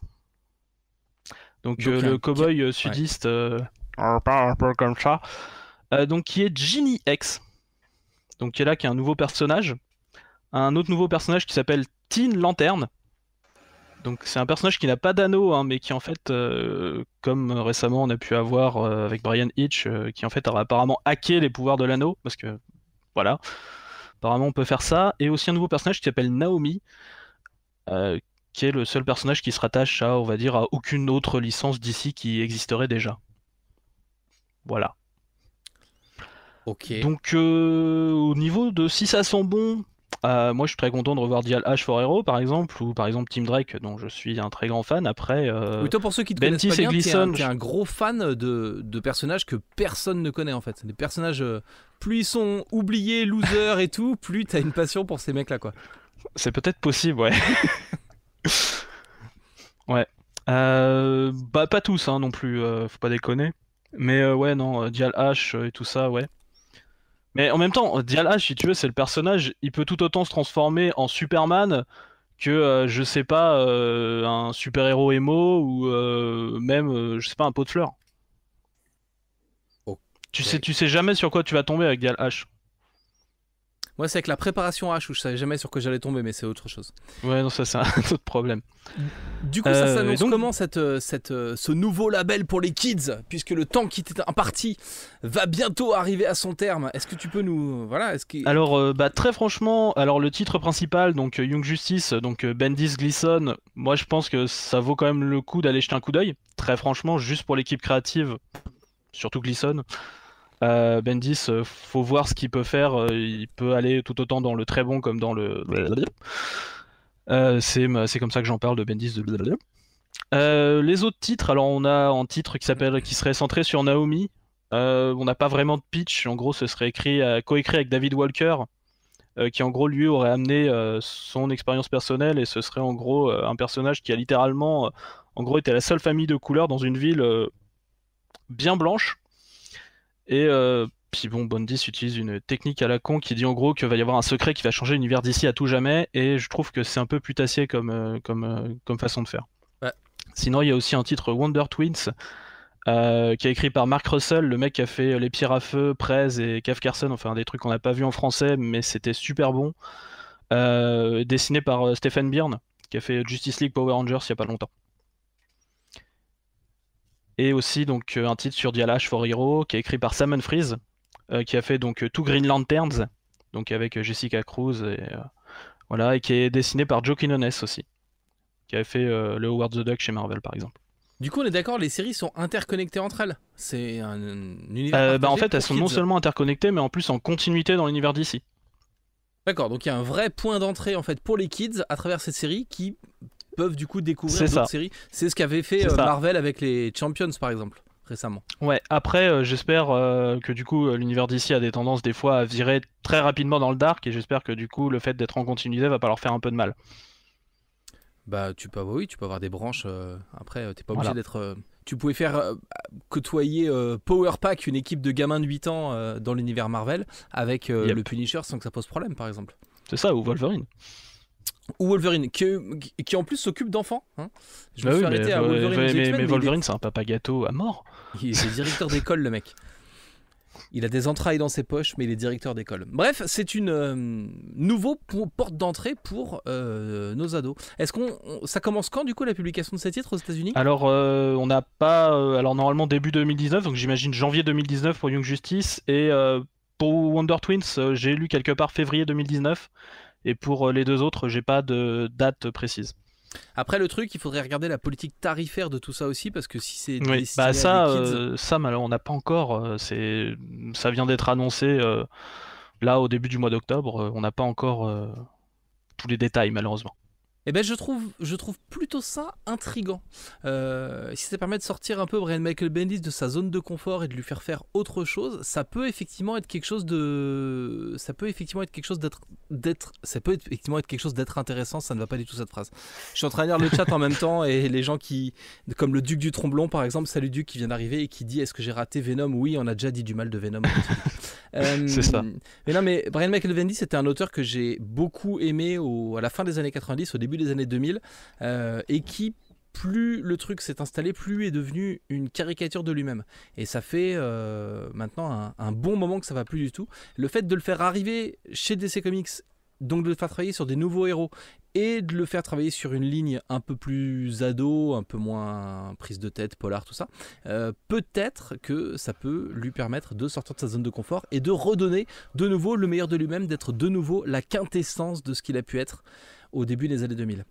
Donc, Donc, euh, le cowboy sudiste un peu comme ça. Donc qui est Ginny X. Donc qui est là qui est un nouveau personnage. Un autre nouveau personnage qui s'appelle Teen Lantern. Donc c'est un personnage qui n'a pas d'anneau, hein, mais qui en fait, euh, comme récemment on a pu avoir euh, avec Brian Hitch, euh, qui en fait a apparemment hacké les pouvoirs de l'anneau, parce que voilà, apparemment on peut faire ça. Et aussi un nouveau personnage qui s'appelle Naomi, qui est le seul personnage qui se rattache à, on va dire, à aucune autre licence d'ici qui existerait déjà. Voilà. Ok. Donc euh, au niveau de si ça sent bon, euh, moi je suis très content de revoir Dial H for Hero par exemple, ou par exemple Team Drake dont je suis un très grand fan. Après, euh, Oui, toi, pour ceux qui te Bentis connaissent pas et bien, t'es un, gros fan de, de personnages que personne ne connaît en fait. Des personnages, euh, plus ils sont oubliés, losers et tout, plus t'as une passion pour ces mecs-là quoi. c'est peut-être possible, ouais. [LAUGHS] ouais. Euh, bah pas tous hein, non plus, faut pas déconner. Mais ouais non, Dial H et tout ça, ouais. Mais en même temps, Dial H, si tu veux, c'est le personnage, il peut tout autant se transformer en Superman que, euh, je sais pas, euh, un super-héros émo ou euh, même, je sais pas, un pot de fleurs. Tu sais, tu sais jamais sur quoi tu vas tomber avec Dial H. Moi, c'est avec la préparation H où je savais jamais sur quoi j'allais tomber, mais c'est autre chose. Ouais, non, ça c'est un [LAUGHS] autre problème. Du coup, ça Euh, s'annonce donc- comment cette, euh, cette, euh, ce nouveau label pour les kids? Puisque le temps qui était imparti va bientôt arriver à son terme. Est-ce que tu peux nous. Voilà, est-ce que. Alors, euh, bah, très franchement, alors le titre principal, donc Young Justice, donc Bendis Gleason, moi je pense que ça vaut quand même le coup d'aller jeter un coup d'œil. Très franchement, juste pour l'équipe créative, surtout Gleason. Euh, Bendis, euh, faut voir ce qu'il peut faire. euh, il peut aller tout autant dans le très bon comme dans le. C'est comme ça que j'en parle de Bendis. De... Les autres titres, alors on a un titre qui s'appelle, qui serait centré sur Naomi. On n'a pas vraiment de pitch. En gros, ce serait écrit, coécrit avec David Walker, qui en gros lui aurait amené son expérience personnelle et ce serait en gros un personnage qui a littéralement, en gros, la seule famille de couleur dans une ville bien blanche. Et euh, puis bon, Bondis utilise une technique à la con qui dit en gros qu'il va y avoir un secret qui va changer l'univers d'ici à tout jamais. Et je trouve que c'est un peu putassier comme, euh, comme, euh, comme façon de faire. Ouais. Sinon, il y a aussi un titre Wonder Twins euh, qui est écrit par Mark Russell, le mec qui a fait Les Pierres à Feu, Prez et Cave Carson, enfin des trucs qu'on n'a pas vu en français, mais c'était super bon. Euh, dessiné par Stephen Byrne, qui a fait Justice League Power Rangers il y a pas longtemps. Et aussi donc un titre sur Dialash for Hero, qui est écrit par Simon Freeze, qui a fait donc Two Green Lanterns, donc avec Jessica Cruz et voilà, et qui est dessiné par Joe Quinones aussi, qui avait fait le Howard the Duck chez Marvel par exemple. Du coup, on est d'accord, les séries sont interconnectées entre elles. C'est un, univers. Euh, bah en fait, elles sont non seulement interconnectées, mais en plus en continuité dans l'univers d'ici. D'accord, donc il y a un vrai point d'entrée en fait pour les kids à travers cette série qui peuvent du coup découvrir d'autres séries. C'est ce qu'avait fait euh. Marvel avec les Champions par exemple récemment. Ouais, après, euh, j'espère euh, que du coup, l'univers d'ici a des tendances des fois à virer très rapidement dans le dark, et j'espère que du coup, le fait d'être en continuité va pas leur faire un peu de mal. Bah tu peux oui, tu peux avoir des branches euh, après t'es pas obligé Voilà. d'être tu pouvais faire côtoyer Power Pack, une équipe de gamins de 8 ans dans l'univers Marvel avec Yep. le Punisher sans que ça pose problème par exemple. C'est ça, ou Wolverine. Ou Wolverine qui, qui en plus s'occupe d'enfants. hein. Je me Bah suis oui, mais, arrêté à Wolverine. mais- Wolverine, c'est un papa gâteau à mort. Il est directeur d'école, le mec. Il a des entrailles dans ses poches, mais il est directeur d'école. Bref, c'est une euh, nouveau po- porte d'entrée pour euh, nos ados. Est-ce qu'on on- ça commence quand du coup la publication de ces titres aux États-Unis? Alors, euh, on n'a pas. euh, alors, normalement, début 2019, donc j'imagine janvier 2019 pour Young Justice. Et pour Wonder Twins, j'ai lu quelque part février 2019. Et pour euh, les deux autres, j'ai pas de date précise. Après le truc, il faudrait regarder la politique tarifaire de tout ça aussi parce que si c'est Oui, bah à ça, des kids- euh, ça, on n'a pas encore. euh, c'est, ça vient d'être annoncé là au début du mois d'octobre. on n'a pas encore tous les détails, malheureusement. Eh ben je trouve, je trouve plutôt ça intrigant. Euh, si ça permet de sortir un peu Brian Michael Bendis de sa zone de confort et de lui faire faire autre chose, ça peut effectivement être quelque chose de, ça peut effectivement être quelque chose d'être, d'être, ça peut effectivement être quelque chose d'être intéressant. Ça ne va pas du tout cette phrase. Je suis en train de lire le chat en même temps et les gens qui, comme le Duc du Tromblon par exemple, salut Duc qui vient d'arriver et qui dit est-ce que j'ai raté Venom? Oui, on a déjà dit du mal de Venom. [LAUGHS] Euh, C'est ça. mais non, mais Brian Michael Bendis, c'était un auteur que j'ai beaucoup aimé au, à la fin des années 90, au début des années 2000, euh, et qui, plus le truc s'est installé, plus est devenu une caricature de lui-même. Et ça fait euh, maintenant un, un bon moment que ça va plus du tout. Le fait de le faire arriver chez DC Comics, donc de le faire travailler sur des nouveaux héros, et de le faire travailler sur une ligne un peu plus ado, un peu moins prise de tête, polar, tout ça, euh, peut-être que ça peut lui permettre de sortir de sa zone de confort et de redonner de nouveau le meilleur de lui-même, d'être de nouveau la quintessence de ce qu'il a pu être au début des années 2000.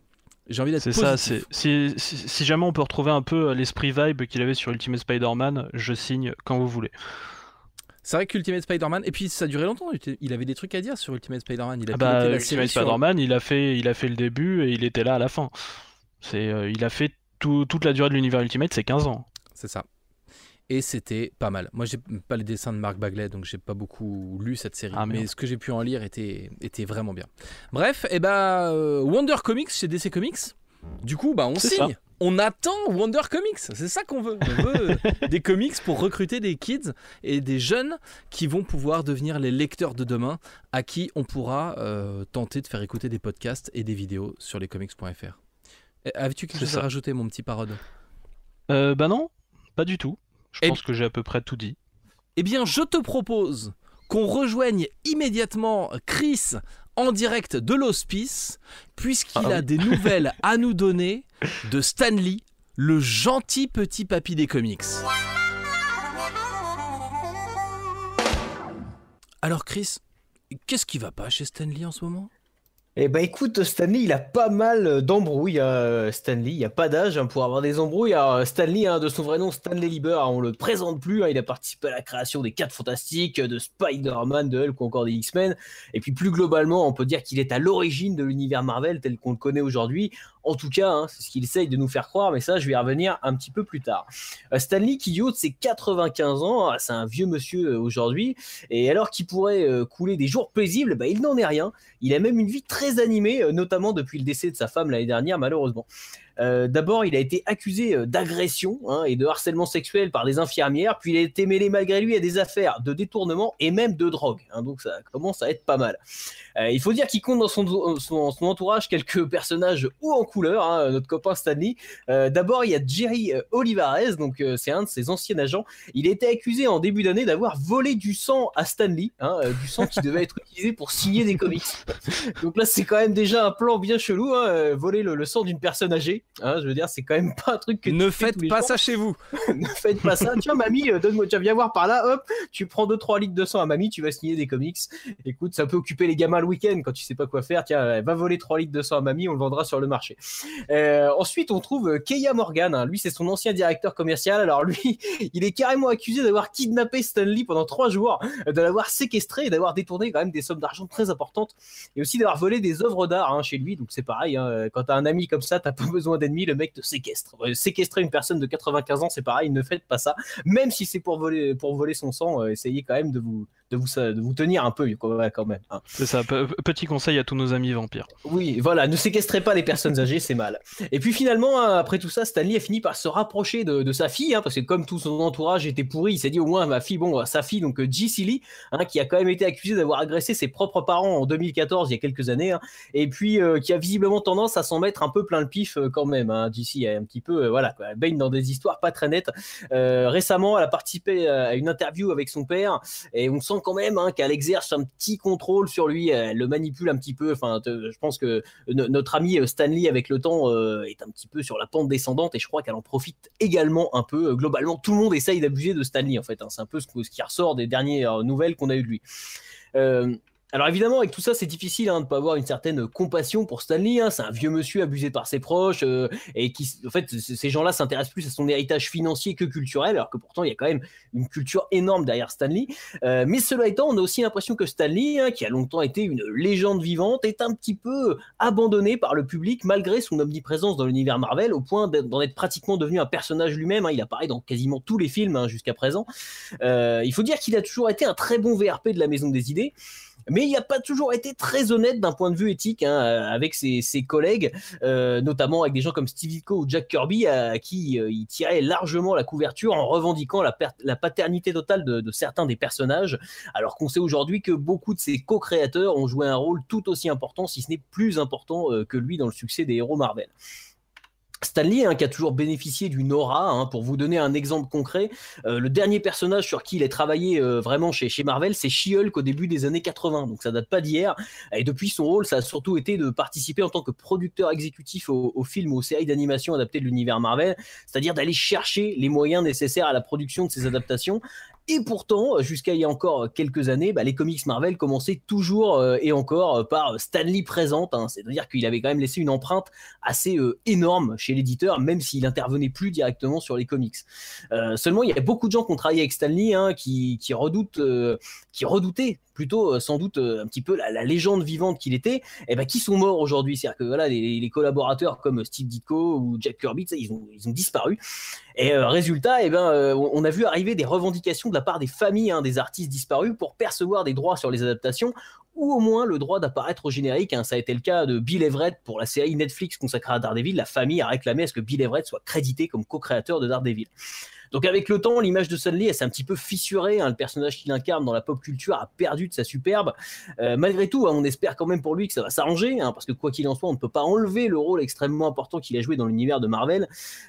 J'ai envie d'être C'est ça. si, si- si jamais on peut retrouver un peu euh, l'esprit vibe qu'il avait sur Ultimate Spider-Man, je signe quand vous voulez. C'est vrai qu'Ultimate Spider-Man, et puis ça a duré longtemps, il avait des trucs à dire sur Ultimate Spider-Man. Il a Ah bah, la Ultimate sur- Spider-Man, il a fait, il a fait le début et il était là à la fin. C'est, euh, il a fait tout- toute la durée de l'univers Ultimate, c'est 15 ans. C'est ça. Et c'était pas mal. Moi, j'ai pas les dessins de Mark Bagley, donc j'ai pas beaucoup lu cette série. Ah, mais ce que j'ai pu en lire était, était vraiment bien. Bref, et bah, euh, Wonder Comics chez DC Comics. Du coup, bah, on signe. On attend Wonder Comics. C'est ça qu'on veut. On veut [LAUGHS] des comics pour recruter des kids et des jeunes qui vont pouvoir devenir les lecteurs de demain, à qui on pourra euh, tenter de faire écouter des podcasts et des vidéos sur lescomics.fr. Eh, Avais-tu quelque chose à rajouter, mon petit parode? Euh, bah non, pas du tout. Je Et- pense que j'ai à peu près tout dit. Eh bien, je te propose qu'on rejoigne immédiatement Chris en direct de l'hospice, puisqu'il Ah a oui. des [LAUGHS] nouvelles à nous donner de Stanley, le gentil petit papy des comics. Alors Chris, qu'est-ce qui va pas chez Stanley en ce moment? Eh bah écoute, Stanley, il a pas mal d'embrouilles. euh, Stanley, il n'y a pas d'âge hein, pour avoir des embrouilles. Alors, Stanley, hein, de son vrai nom, Stanley Lieber, hein, on le présente plus. il a participé à la création des 4 Fantastiques, de Spider-Man, de Hulk ou encore des X-Men. Et puis plus globalement, on peut dire qu'il est à l'origine de l'univers Marvel tel qu'on le connaît aujourd'hui. En tout cas, c'est ce qu'il essaye de nous faire croire, mais ça, je vais y revenir un petit peu plus tard. Euh, Stanley, qui de ses 95 ans, ah, c'est un vieux monsieur euh, aujourd'hui, et alors qu'il pourrait euh, couler des jours paisibles, bah, il n'en est rien. Il a même une vie très animée, euh, notamment depuis le décès de sa femme l'année dernière, malheureusement. Euh, D'abord, il a été accusé euh, d'agression hein, et de harcèlement sexuel par des infirmières, puis il a été mêlé malgré lui à des affaires de détournement et même de drogue. hein, donc ça commence à être pas mal. Euh, il faut dire qu'il compte dans son, entourage quelques personnages haut en couleur, hein, notre copain Stanley. D'abord, il y a Jerry Olivares, donc c'est un de ses anciens agents. Il a été accusé en début d'année d'avoir volé du sang à Stanley, du sang qui devait être utilisé pour signer des comics. Donc là, c'est quand même déjà un plan bien chelou, voler le, le sang d'une personne âgée. Hein, je veux dire, c'est quand même pas un truc que Ne tu fais tous faites pas jours. ça chez vous. [LAUGHS] ne faites pas ça. Tiens, mamie, euh, donne-moi, tiens, viens voir par là, hop, tu prends 2-3 litres de sang à mamie, tu vas signer des comics. Écoute, ça peut occuper les gamins le week-end quand tu sais pas quoi faire. Tiens, va voler 3 litres de sang à mamie, on le vendra sur le marché. Euh, ensuite, on trouve euh, Keia Morgan. hein. Lui, c'est son ancien directeur commercial. Alors, lui, [LAUGHS] il est carrément accusé d'avoir kidnappé Stanley pendant 3 jours, de l'avoir séquestré et d'avoir détourné quand même des sommes d'argent très importantes et aussi d'avoir volé des œuvres d'art hein, chez lui. Donc, c'est pareil, quand t'as un ami comme ça, t'as pas besoin d'ennemis, le mec te séquestre. Ouais, séquestrer une personne de 95 ans, c'est pareil, ne faites pas ça même si c'est pour voler, pour voler son sang, euh, essayez quand même de vous, de vous, de vous tenir un peu quand même. hein. C'est ça. pe- Petit conseil à tous nos amis vampires. Oui, voilà, ne séquestrez pas les personnes âgées, c'est mal. Et puis finalement, hein, après tout ça, Stanley a fini par se rapprocher de, de sa fille, hein, parce que comme tout son entourage était pourri, il s'est dit au moins ma fille, bon, sa fille, donc euh, G. Seeley, hein, qui a quand même été accusée d'avoir agressé ses propres parents en 2014, il y a quelques années, et puis euh, qui a visiblement tendance à s'en mettre un peu plein le pif euh, quand même. Hein, G. est un petit peu, euh, voilà, quoi, elle baigne dans des histoires pas très nettes. Euh, récemment, elle a participé euh, à une interview avec son père et on sent quand même hein, qu'elle exerce un petit contrôle sur lui, elle le manipule un petit peu. Enfin, je pense que no- notre ami euh, Stanley, avec le temps, euh, est un petit peu sur la pente descendante et je crois qu'elle en profite également un peu. Euh, Globalement, tout le monde essaye d'abuser de Stanley en fait. hein. C'est un peu ce, qui ressort des dernières nouvelles qu'on a eues de lui. Alors évidemment, avec tout ça, c'est difficile hein, de ne pas avoir une certaine compassion pour Stanley. hein. C'est un vieux monsieur abusé par ses proches euh, et qui, en fait, ces gens-là s'intéressent plus à son héritage financier que culturel, alors que pourtant il y a quand même une culture énorme derrière Stanley. Euh, mais cela étant, on a aussi l'impression que Stanley, hein, qui a longtemps été une légende vivante, est un petit peu abandonné par le public malgré son omniprésence dans l'univers Marvel, au point d'en être pratiquement devenu un personnage lui-même. Il apparaît dans quasiment tous les films jusqu'à présent. Euh, il faut dire qu'il a toujours été un très bon VRP de la Maison des Idées. Mais il n'a pas toujours été très honnête d'un point de vue éthique hein, euh, avec ses, collègues, euh, notamment avec des gens comme Steve Ditko ou Jack Kirby, à qui euh, il tirait largement la couverture en revendiquant la, paternité totale de, certains des personnages, alors qu'on sait aujourd'hui que beaucoup de ses co-créateurs ont joué un rôle tout aussi important, si ce n'est plus important que lui dans le succès des héros Marvel. Stanley, hein, qui a toujours bénéficié d'une aura, hein, pour vous donner un exemple concret, euh, le dernier personnage sur qui il a travaillé euh, vraiment chez, Marvel, c'est She-Hulk au début des années 80, donc ça date pas d'hier. Et depuis, son rôle, ça a surtout été de participer en tant que producteur exécutif aux, films, aux séries d'animation adaptées de l'univers Marvel, c'est-à-dire d'aller chercher les moyens nécessaires à la production de ces adaptations. Et pourtant, jusqu'à il y a encore quelques années, bah, les comics Marvel commençaient toujours euh, et encore euh, par Stanley présente, hein. c'est-à-dire qu'il avait quand même laissé une empreinte assez euh, énorme chez l'éditeur, même s'il intervenait plus directement sur les comics. Seulement, il y a beaucoup de gens qui ont travaillé avec Stanley hein, qui, qui redoutaient plutôt euh, sans doute euh, un petit peu la, légende vivante qu'il était, et ben qui sont morts aujourd'hui. C'est-à-dire que voilà, les, collaborateurs comme Steve Ditko ou Jack Kirby, ils ont, disparu. Et euh, résultat, eh ben, on a vu arriver des revendications de la part des familles hein, des artistes disparus pour percevoir des droits sur les adaptations ou au moins le droit d'apparaître au générique. hein. Ça a été le cas de Bill Everett pour la série Netflix consacrée à Daredevil. La famille a réclamé à ce que Bill Everett soit crédité comme co-créateur de Daredevil. Donc avec le temps, l'image de Stanley, elle s'est un petit peu fissurée. hein. Le personnage qu'il incarne dans la pop culture a perdu de sa superbe. Euh, malgré tout, hein, on espère quand même pour lui que ça va s'arranger, hein, parce que quoi qu'il en soit, on ne peut pas enlever le rôle extrêmement important qu'il a joué dans l'univers de Marvel.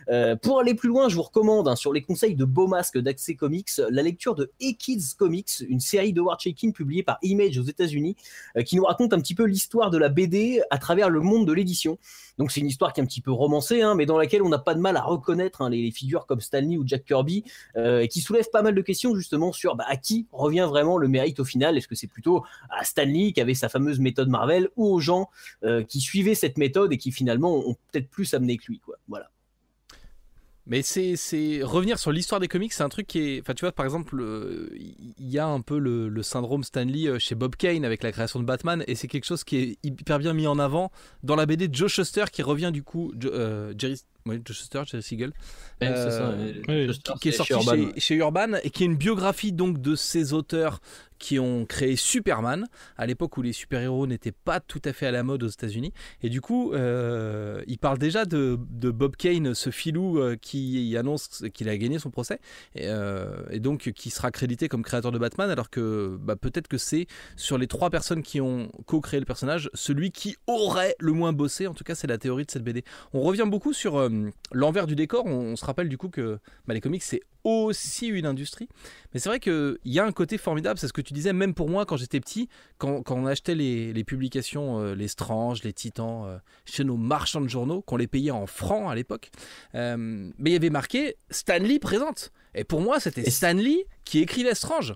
Euh, pour aller plus loin, je vous recommande, sur les conseils de Beaumasque d'Accès Comics, la lecture de E-Kids Comics, une série de Howard Chaykin publiée par Image aux États-Unis, euh, qui nous raconte un petit peu l'histoire de la BD à travers le monde de l'édition. Donc c'est une histoire qui est un petit peu romancée, mais dans laquelle on n'a pas de mal à reconnaître les, les figures comme Stanley ou Jack Kirby, euh, et qui soulève pas mal de questions justement sur bah, à qui revient vraiment le mérite au final? Est-ce que c'est plutôt à Stanley qui avait sa fameuse méthode Marvel, ou aux gens euh, qui suivaient cette méthode et qui finalement ont peut-être plus amené que lui, quoi? Voilà. Mais c'est revenir sur l'histoire des comics, c'est un truc qui est. Enfin, tu vois, par exemple, euh, il y a un peu le, syndrome Stanley chez Bob Kane avec la création de Batman, et c'est quelque chose qui est hyper bien mis en avant dans la BD de Joe Shuster qui revient du coup. Ouais, Jerry Siegel, Ouais, c'est ça, Euh, oui, Just qui, qui est sorti chez chez Urban. chez, Urban et qui est une biographie donc de ces auteurs qui ont créé Superman, à l'époque où les super-héros n'étaient pas tout à fait à la mode aux États-Unis. Et du coup, euh, il parle déjà de, Bob Kane, ce filou euh, qui annonce qu'il a gagné son procès, et, euh, et, donc qui sera crédité comme créateur de Batman, alors que bah, peut-être que c'est sur les trois personnes qui ont co-créé le personnage, celui qui aurait le moins bossé. En tout cas, c'est la théorie de cette BD. On revient beaucoup sur l'envers du décor. On, se rappelle du coup que bah, les comics, c'est aussi une industrie. Mais c'est vrai qu'il y a un côté formidable, c'est ce que tu disais, même pour moi quand j'étais petit, quand, on achetait les, publications, euh, les Strange, les Titans, euh, chez nos marchands de journaux, qu'on les payait en francs à l'époque, euh, mais il y avait marqué Stanley présente. Et pour moi, c'était Stanley qui écrivait Strange.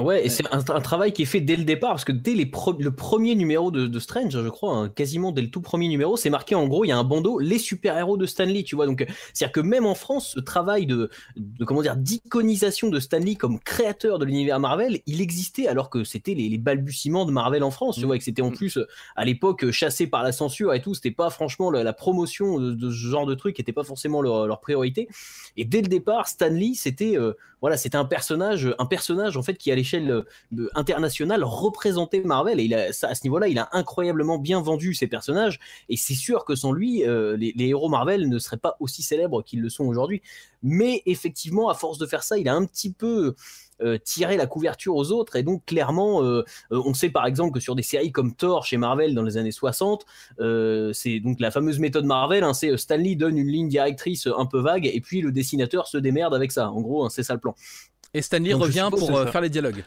Ouais, et c'est un, travail qui est fait dès le départ, parce que dès les le premier numéro de, Strange, je crois, hein, quasiment dès le tout premier numéro, c'est marqué en gros, il y a un bandeau, les super-héros de Stanley, tu vois. Donc, c'est-à-dire que même en France, ce travail de, de comment dire, d'iconisation de Stanley comme créateur de l'univers Marvel, il existait alors que c'était les, balbutiements de Marvel en France, tu mmh. vois, et que c'était en mmh. plus, à l'époque, chassé par la censure et tout, c'était pas franchement la, promotion de, ce genre de truc, n'était pas forcément leur, priorité. Et dès le départ, Stanley, c'était, euh, voilà, c'était un personnage, un personnage en fait qui à l'échelle euh, internationale représentait Marvel. Et à ce niveau-là, il a incroyablement bien vendu ses personnages. Et c'est sûr que sans lui, euh, les, héros Marvel ne seraient pas aussi célèbres qu'ils le sont aujourd'hui. Mais effectivement, à force de faire ça, il a un petit peu euh, tiré la couverture aux autres. Et donc, clairement, on sait par exemple que sur des séries comme Thor chez Marvel dans les années 60, c'est donc la fameuse méthode Marvel, hein, c'est Stanley donne une ligne directrice un peu vague et puis le dessinateur se démerde avec ça. En gros, hein, c'est ça le plan. Et Stanley revient pour euh, faire les dialogues.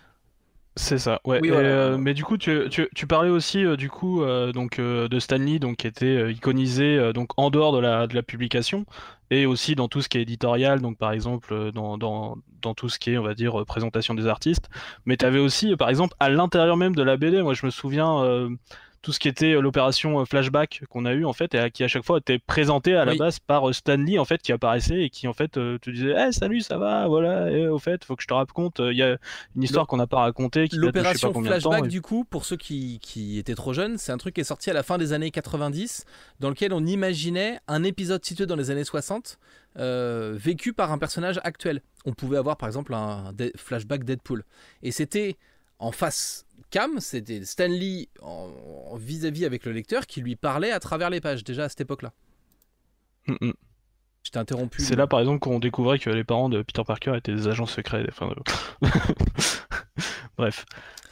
C'est ça, ouais. Euh, mais du coup, tu, parlais aussi euh, du coup donc de Stanley, donc qui était iconisé donc en dehors de la, de la publication et aussi dans tout ce qui est éditorial, donc par exemple dans, dans, dans tout ce qui est on va dire présentation des artistes. Mais tu avais aussi par exemple à l'intérieur même de la BD, moi je me souviens tout ce qui était euh, l'opération euh, flashback qu'on a eu en fait et qui à chaque fois était présenté à la base par euh, Stanley en fait qui apparaissait et qui en fait te disait hey, salut ça va? Voilà et, au fait faut que je te raconte il y a une histoire qu'on n'a pas racontée l'opération flashback du coup pour ceux qui, qui étaient trop jeunes c'est un truc qui est sorti à la fin des années 90 dans lequel on imaginait un épisode situé dans les années 60 vécu par un personnage actuel. On pouvait avoir par exemple un flashback Deadpool. Et c'était en face cam, c'était Stanley en vis-à-vis avec le lecteur qui lui parlait à travers les pages, déjà à cette époque-là. Mm, mm. Je t'ai interrompu. C'est là par exemple qu'on découvrait que les parents de Peter Parker étaient des agents secrets. [LAUGHS] Bref.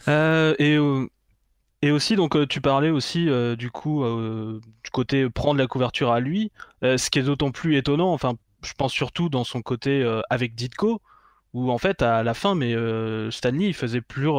Euh, et, euh, et aussi, donc, euh, tu parlais aussi du coup du côté prendre la couverture à lui, ce qui est d'autant plus étonnant, enfin, je pense surtout dans son côté avec Ditko, où en fait à la fin, mais euh, Stanley il faisait plus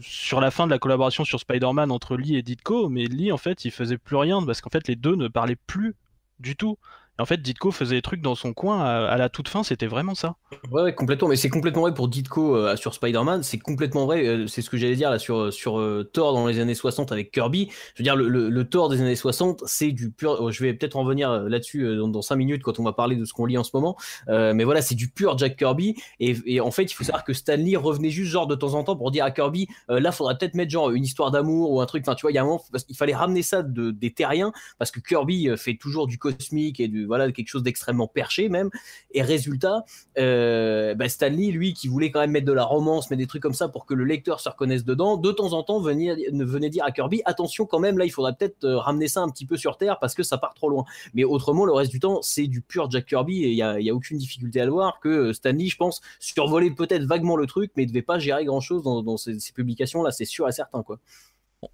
sur la fin de la collaboration sur Spider-Man entre Lee et Ditko, mais Lee en fait il faisait plus rien parce qu'en fait les deux ne parlaient plus du tout en fait, Ditko faisait des trucs dans son coin à, la toute fin, c'était vraiment ça. Ouais, complètement. Mais c'est complètement vrai pour Ditko euh, sur Spider-Man. C'est complètement vrai. Euh, c'est ce que j'allais dire là sur, sur euh, Thor dans les années 60 avec Kirby. Je veux dire, le, Thor des années 60, c'est du pur. Oh, je vais peut-être en venir là-dessus dans, dans 5 minutes quand on va parler de ce qu'on lit en ce moment. mais voilà, c'est du pur Jack Kirby. Et, en fait, il faut savoir que Stanley revenait juste genre de temps en temps pour dire à Kirby là, faudrait peut-être mettre genre une histoire d'amour ou un truc. Enfin, tu vois, il y a un moment, il fallait ramener ça de, des terriens parce que Kirby fait toujours du cosmique et du voilà quelque chose d'extrêmement perché même. Et résultat, euh, bah, Stanley, lui, qui voulait quand même mettre de la romance, mais des trucs comme ça pour que le lecteur se reconnaisse dedans, de temps en temps venait, venait dire à Kirby, attention quand même, là, il faudrait peut-être euh, ramener ça un petit peu sur Terre parce que ça part trop loin. Mais autrement, le reste du temps, c'est du pur Jack Kirby et il n'y a, y a, aucune difficulté à le voir que euh, Stanley, je pense, survolait peut-être vaguement le truc, mais ne devait pas gérer grand-chose dans, dans ces, ces publications-là, c'est sûr et certain, quoi.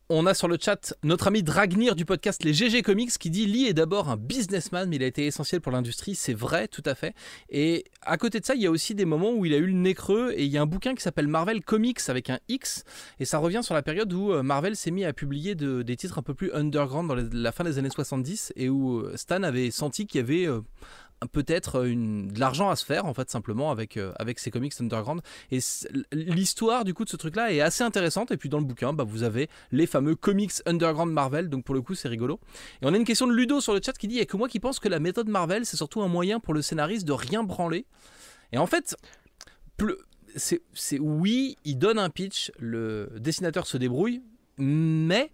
On a sur le chat notre ami Dragnir du podcast Les GG Comics qui dit Lee est d'abord un businessman, mais il a été essentiel pour l'industrie. C'est vrai, tout à fait. Et à côté de ça, il y a aussi des moments où il a eu le nez creux. Et il y a un bouquin qui s'appelle Marvel Comics avec un X. Et ça revient sur la période où euh, Marvel s'est mis à publier des titres un peu plus underground dans la fin des années 70 et où euh, Stan avait senti qu'il y avait euh, peut-être de l'argent à se faire en fait simplement avec, euh, avec ces comics underground. Et l'histoire du coup de ce truc là est assez intéressante. Et puis dans le bouquin bah, vous avez les fameux comics underground Marvel. Donc pour le coup c'est rigolo. Et on a une question de Ludo sur le chat qui dit il n'y a que moi qui pense que la méthode Marvel c'est surtout un moyen pour le scénariste de rien branler. Et en fait c'est oui il donne un pitch le dessinateur se débrouille mais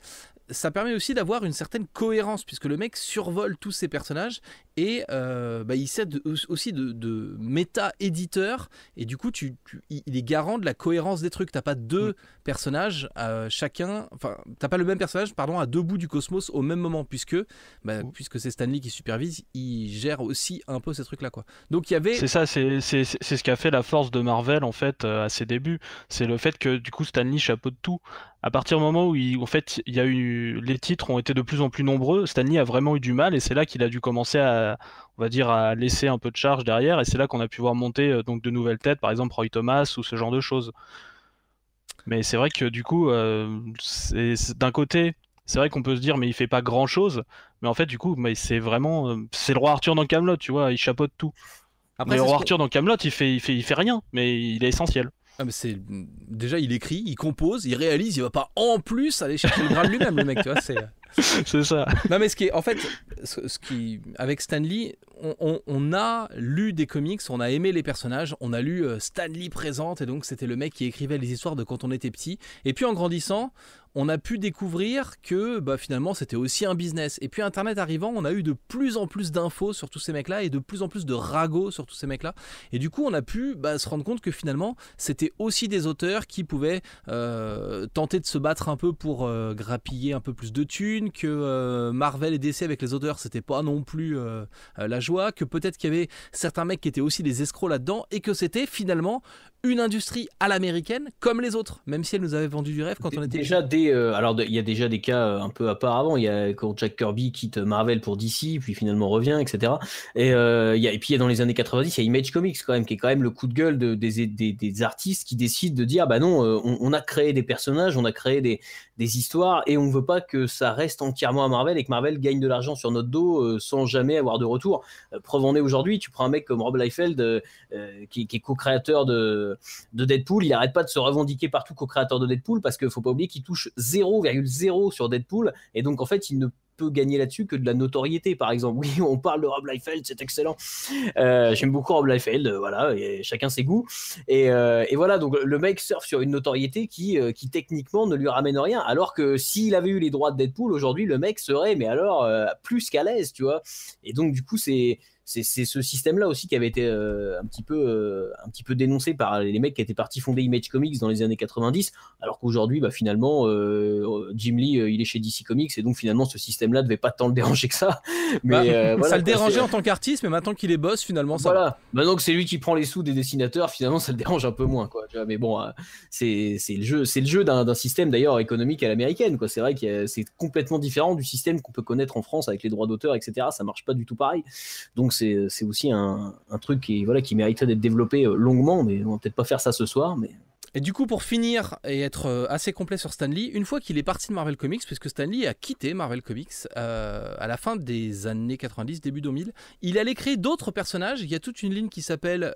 ça permet aussi d'avoir une certaine cohérence, puisque le mec survole tous ses personnages et euh, bah, il sert de- aussi de, de méta-éditeur et du coup tu, tu- il est garant de la cohérence des trucs. T'as pas deux personnages euh, chacun, enfin t'as pas le même personnage pardon à deux bouts du cosmos au même moment puisque bah, Mm. puisque c'est Stanley qui supervise, il gère aussi un peu ces trucs là quoi. Donc il y avait C'est ça, c'est ce qui a fait la force de Marvel en fait euh, à ses débuts. C'est le fait que du coup Stanley chapeaute tout. À partir du moment où il, en fait il y a eu les titres ont été de plus en plus nombreux, Stanley a vraiment eu du mal et c'est là qu'il a dû commencer à on va dire à laisser un peu de charge derrière et c'est là qu'on a pu voir monter euh, donc de nouvelles têtes, par exemple Roy Thomas ou ce genre de choses. Mais c'est vrai que du coup euh, d'un côté c'est vrai qu'on peut se dire mais il fait pas grand chose, mais en fait du coup mais c'est vraiment euh, c'est le roi Arthur dans Camelot, tu vois, il chapeaute tout. après Mais le roi Arthur dans Camelot, il fait, il fait, il fait rien, mais il est essentiel. Ah, mais c'est déjà il écrit, il compose, il réalise, il va pas en plus aller chercher le Graal lui-même le mec, tu vois, c'est [LAUGHS] c'est ça. Non mais ce qui est, en fait, ce, ce qui, avec Stanley, on, on- on a lu des comics, on a aimé les personnages, on a lu euh, Stanley présente et donc c'était le mec qui écrivait les histoires de quand on était petit. Et puis en grandissant, on a pu découvrir que bah, finalement c'était aussi un business. Et puis Internet arrivant, on a eu de plus en plus d'infos sur tous ces mecs-là et de plus en plus de ragots sur tous ces mecs-là. Et du coup, on a pu bah, se rendre compte que finalement, c'était aussi des auteurs qui pouvaient euh, tenter de se battre un peu pour euh, grappiller un peu plus de thunes, que euh, Marvel et DC avec les auteurs, c'était pas non plus la joie, que peut-être qu'il y avait certains mecs qui étaient aussi des escrocs là-dedans, et que c'était finalement une industrie à l'américaine comme les autres, même si elle nous avait vendu du rêve quand on était déjà des euh, alors il y a déjà des cas euh, un peu à part avant il y a quand Jack Kirby quitte Marvel pour DC puis finalement revient etc et euh, y a et puis y a dans les années 90 il y a Image Comics quand même qui est quand même le coup de gueule de- des, des, des artistes qui décident de dire bah non euh, on, a créé des personnages on a créé des, des histoires et on veut pas que ça reste entièrement à Marvel et que Marvel gagne de l'argent sur notre dos sans jamais avoir de retour. Preuve en est aujourd'hui tu prends un mec comme Rob Liefeld qui, est co-créateur de de Deadpool, il arrête pas de se revendiquer partout co-créateur de Deadpool parce qu'il faut pas oublier qu'il touche 0,0 sur Deadpool et donc en fait il ne peut gagner là-dessus que de la notoriété par exemple. [LAUGHS] Oui, on parle de Rob Liefeld, c'est excellent. Euh, J'aime beaucoup Rob Liefeld, euh, voilà, et chacun ses goûts. Et, euh, et voilà, donc le mec surfe sur une notoriété qui, qui techniquement ne lui ramène rien, alors que s'il avait eu les droits de Deadpool, aujourd'hui le mec serait, mais alors, plus qu'à l'aise, tu vois. Et donc du coup, c'est c'est c'est ce système-là aussi qui avait été euh, un, petit peu, euh, un petit peu dénoncé par les mecs qui étaient partis fonder Image Comics dans les années 90, alors qu'aujourd'hui, bah, finalement, euh, Jim Lee, il est chez DC Comics, et donc finalement, ce système-là devait pas tant le déranger que ça. Mais Bah, voilà, ça le dérangeait en tant qu'artiste, mais maintenant qu'il est boss, finalement, ça voilà. Maintenant que c'est lui qui prend les sous des dessinateurs, finalement, ça le dérange un peu moins, quoi. Tu vois, mais bon, c'est c'est le jeu, c'est le jeu d'un d'un système d'ailleurs économique à l'américaine, quoi. C'est vrai que c'est complètement différent du système qu'on peut connaître en France avec les droits d'auteur, etc. Ça marche pas du tout pareil. Donc c'est aussi un, truc qui voilà qui mériterait d'être développé euh, longuement, mais on va peut-être pas faire ça ce soir, mais Et du coup, pour finir et être euh, assez complet sur Stanley, une fois qu'il est parti de Marvel Comics, puisque Stanley a quitté Marvel Comics euh, à la fin des années 90, début 2000, il allait créer d'autres personnages. Il y a toute une ligne qui s'appelle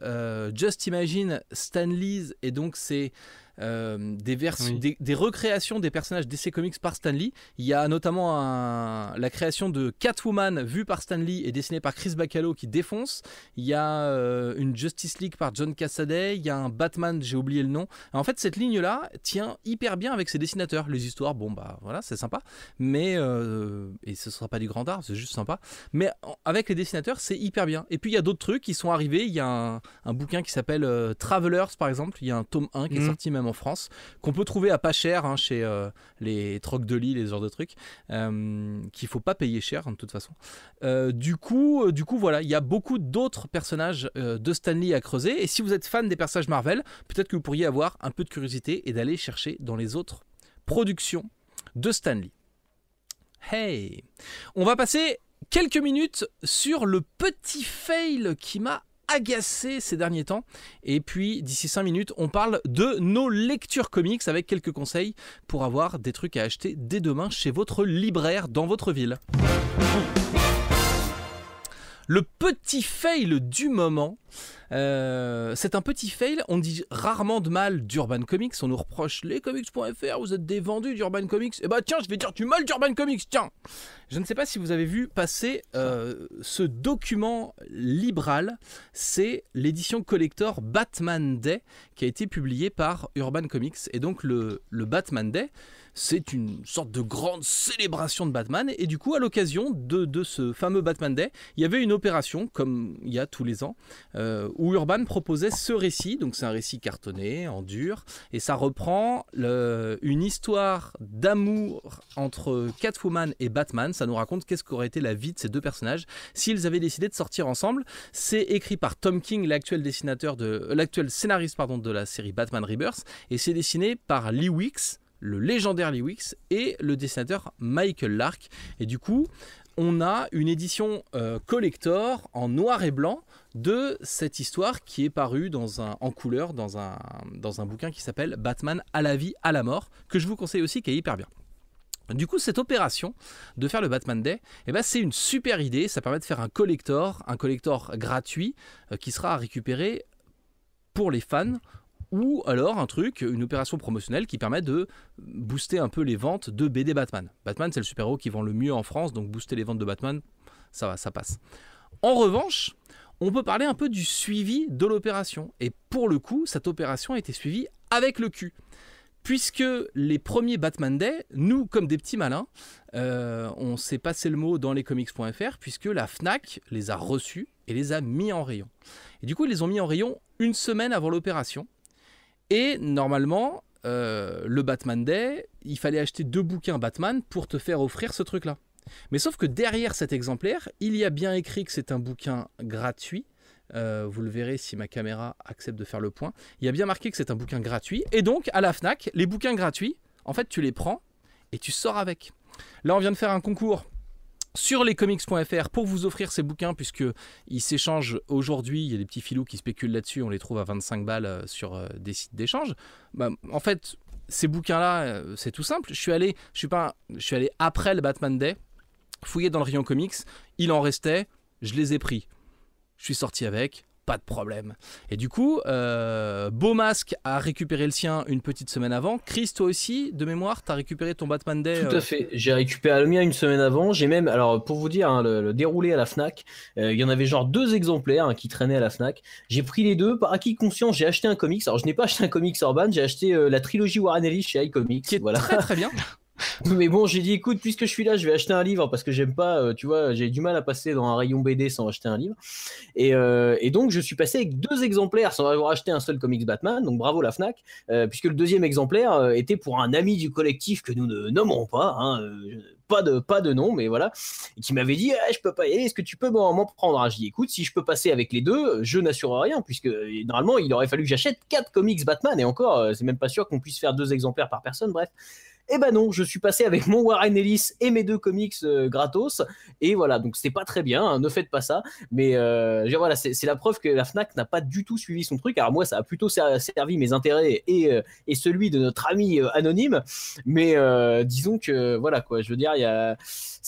Just Imagine Stanley's, et donc c'est des, Oui. des, des recréations des personnages DC Comics par Stanley. Il y a notamment un- la création de Catwoman vue par Stanley et dessinée par Chris Bacalo qui défonce. Il y a euh, une Justice League par John Cassaday. Il y a un Batman, j'ai oublié le nom. En fait, cette ligne-là tient hyper bien avec ses dessinateurs. Les histoires, bon, bah voilà, c'est sympa. Mais, euh, et ce sera pas du grand art, c'est juste sympa. Mais avec les dessinateurs, c'est hyper bien. Et puis, il y a d'autres trucs qui sont arrivés. Il y a un, un bouquin qui s'appelle euh, Travelers, par exemple. Il y a un tome 1 qui est Mhm. sorti même en France, qu'on peut trouver à pas cher hein, chez euh, les trocs de Lille, les genres de trucs, euh, qu'il faut pas payer cher, hein, de toute façon. Euh, du coup, du coup, voilà, il y a beaucoup d'autres personnages de Stanley à creuser. Et si vous êtes fan des personnages Marvel, peut-être que vous pourriez avoir un peu de curiosité et d'aller chercher dans les autres productions de Stanley. Hey On va passer quelques minutes sur le petit fail qui m'a agacé ces derniers temps. Et puis, d'ici 5 minutes, on parle de nos lectures comics avec quelques conseils pour avoir des trucs à acheter dès demain chez votre libraire dans votre ville. Le petit fail du moment, euh, c'est un petit fail. On dit rarement de mal d'Urban Comics. On nous reproche les comics.fr, vous êtes des vendus d'Urban Comics. Et bah tiens, je vais dire du mal d'Urban Comics, tiens. Je ne sais pas si vous avez vu passer euh, ce document libral. C'est l'édition collector Batman Day qui a été publiée par Urban Comics. Et donc le Batman Day, c'est une sorte de grande célébration de Batman. Et du coup, à l'occasion de, ce fameux Batman Day, il y avait une opération, comme il y a tous les ans, euh, où Urban proposait ce récit. Donc c'est un récit cartonné, en dur, et ça reprend une histoire d'amour entre Catwoman et Batman. Ça nous raconte qu'est-ce qu'aurait été la vie de ces deux personnages s'ils avaient décidé de sortir ensemble. C'est écrit par Tom King, l'actuel dessinateur de l'actuel scénariste pardon de la série Batman Rebirth, et c'est dessiné par Lee Wicks, le légendaire Lee Wicks et le dessinateur Michael Lark. Et du coup, on a une édition euh, collector en noir et blanc de cette histoire qui est parue dans un, en couleur dans un, dans un bouquin qui s'appelle Batman à la vie, à la mort, que je vous conseille aussi, qui est hyper bien. Du coup, cette opération de faire le Batman Day, eh ben, c'est une super idée. Ça permet de faire un collector, un collector gratuit euh, qui sera à récupérer pour les fans ou alors un truc, une opération promotionnelle qui permet de booster un peu les ventes de BD Batman. Batman, c'est le super-héros qui vend le mieux en France, donc booster les ventes de Batman, ça va, ça passe. En revanche, on peut parler un peu du suivi de l'opération. Et pour le coup, cette opération a été suivie avec le cul puisque les premiers Batman Day, nous, comme des petits malins, euh, on s'est passé le mot dans les comics.fr, puisque la FNAC les a reçus et les a mis en rayon. Et du coup, ils les ont mis en rayon une semaine avant l'opération. Et normalement, euh, le Batman Day, il fallait acheter deux bouquins Batman pour te faire offrir ce truc-là. Mais sauf que derrière cet exemplaire, il y a bien écrit que c'est un bouquin gratuit euh, vous le verrez si ma caméra accepte de faire le point. Il y a bien marqué que c'est un bouquin gratuit. Et donc, à la FNAC, les bouquins gratuits, en fait, tu les prends et tu sors avec. Là, on vient de faire un concours sur lescomics.fr pour vous offrir ces bouquins puisque ils s'échangent aujourd'hui. Il y a des petits filous qui spéculent là-dessus. On les trouve à 25 balles euh, sur euh, des sites d'échange. Bah, en fait, ces bouquins-là, c'est tout simple. Je suis allé, je suis pas, je suis allé après le Batman Day, fouiller dans le rayon comics. Il en restait, je les ai pris. Je suis sorti avec, pas de problème. Et du coup, euh, Beau Masque a récupéré le sien une petite semaine avant. Chris, toi aussi, de mémoire, t'as récupéré ton Batman Day Tout à euh, fait. J'ai récupéré le mien une semaine avant. J'ai même, alors pour vous dire, hein, le, déroulé à la Fnac, euh, il y en avait genre deux exemplaires hein, qui traînaient à la Fnac. J'ai pris les deux. Par acquis conscience, j'ai acheté un comics. Alors je n'ai pas acheté un comics Urban, j'ai acheté la trilogie Warren Ellis chez iComics. Qui est voilà. très très bien. [LAUGHS] [LAUGHS] Mais bon, j'ai dit, écoute, puisque je suis là, je vais acheter un livre parce que j'aime pas, euh, tu vois, j'ai du mal à passer dans un rayon BD sans acheter un livre. Et, euh, et, donc, je suis passé avec deux exemplaires sans avoir acheté un seul comics Batman. Donc, bravo la Fnac, euh, puisque le deuxième exemplaire était pour un ami du collectif que nous ne nommerons pas. Hein, pas de pas de nom mais voilà et qui m'avait dit ah, je peux pas y aller est-ce que tu peux m'en prendre ah, je dis écoute si je peux passer avec les deux je n'assure rien puisque normalement il aurait fallu que j'achète quatre comics Batman et encore c'est même pas sûr qu'on puisse faire deux exemplaires par personne bref eh ben non, je suis passé avec mon Warren Ellis et mes deux comics euh, gratos. Et voilà, donc c'est pas très bien, hein, ne faites pas ça. Mais euh, voilà, c'est la preuve que la Fnac n'a pas du tout suivi son truc. Alors moi, ça a plutôt servi mes intérêts et, euh, et celui de notre ami anonyme. Mais disons que voilà quoi, je veux dire, a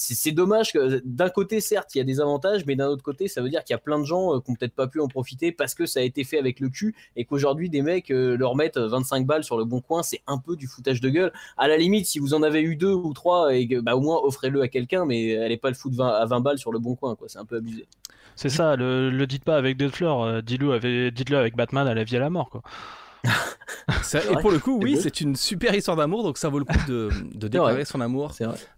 c'est dommage que d'un côté, certes, il y a des avantages, mais d'un autre côté, ça veut dire qu'il y a plein de gens qui n'ont peut-être pas pu en profiter parce que ça a été fait avec le cul et qu'aujourd'hui, des mecs leur mettent 25 balles sur le bon coin, c'est un peu du foutage de gueule. À la limite, si vous en avez eu deux ou trois, et bah, au moins offrez-le à quelqu'un, mais allez pas le foutre à 20 balles sur le bon coin, quoi. C'est un peu abusé. C'est ça, le, le dites pas avec Dead Floor, euh, dites-le avec, dites avec Batman à la vie à la mort, quoi. [LAUGHS] et pour le coup, oui, c'est une super histoire d'amour, donc ça vaut le coup de, de découvrir son amour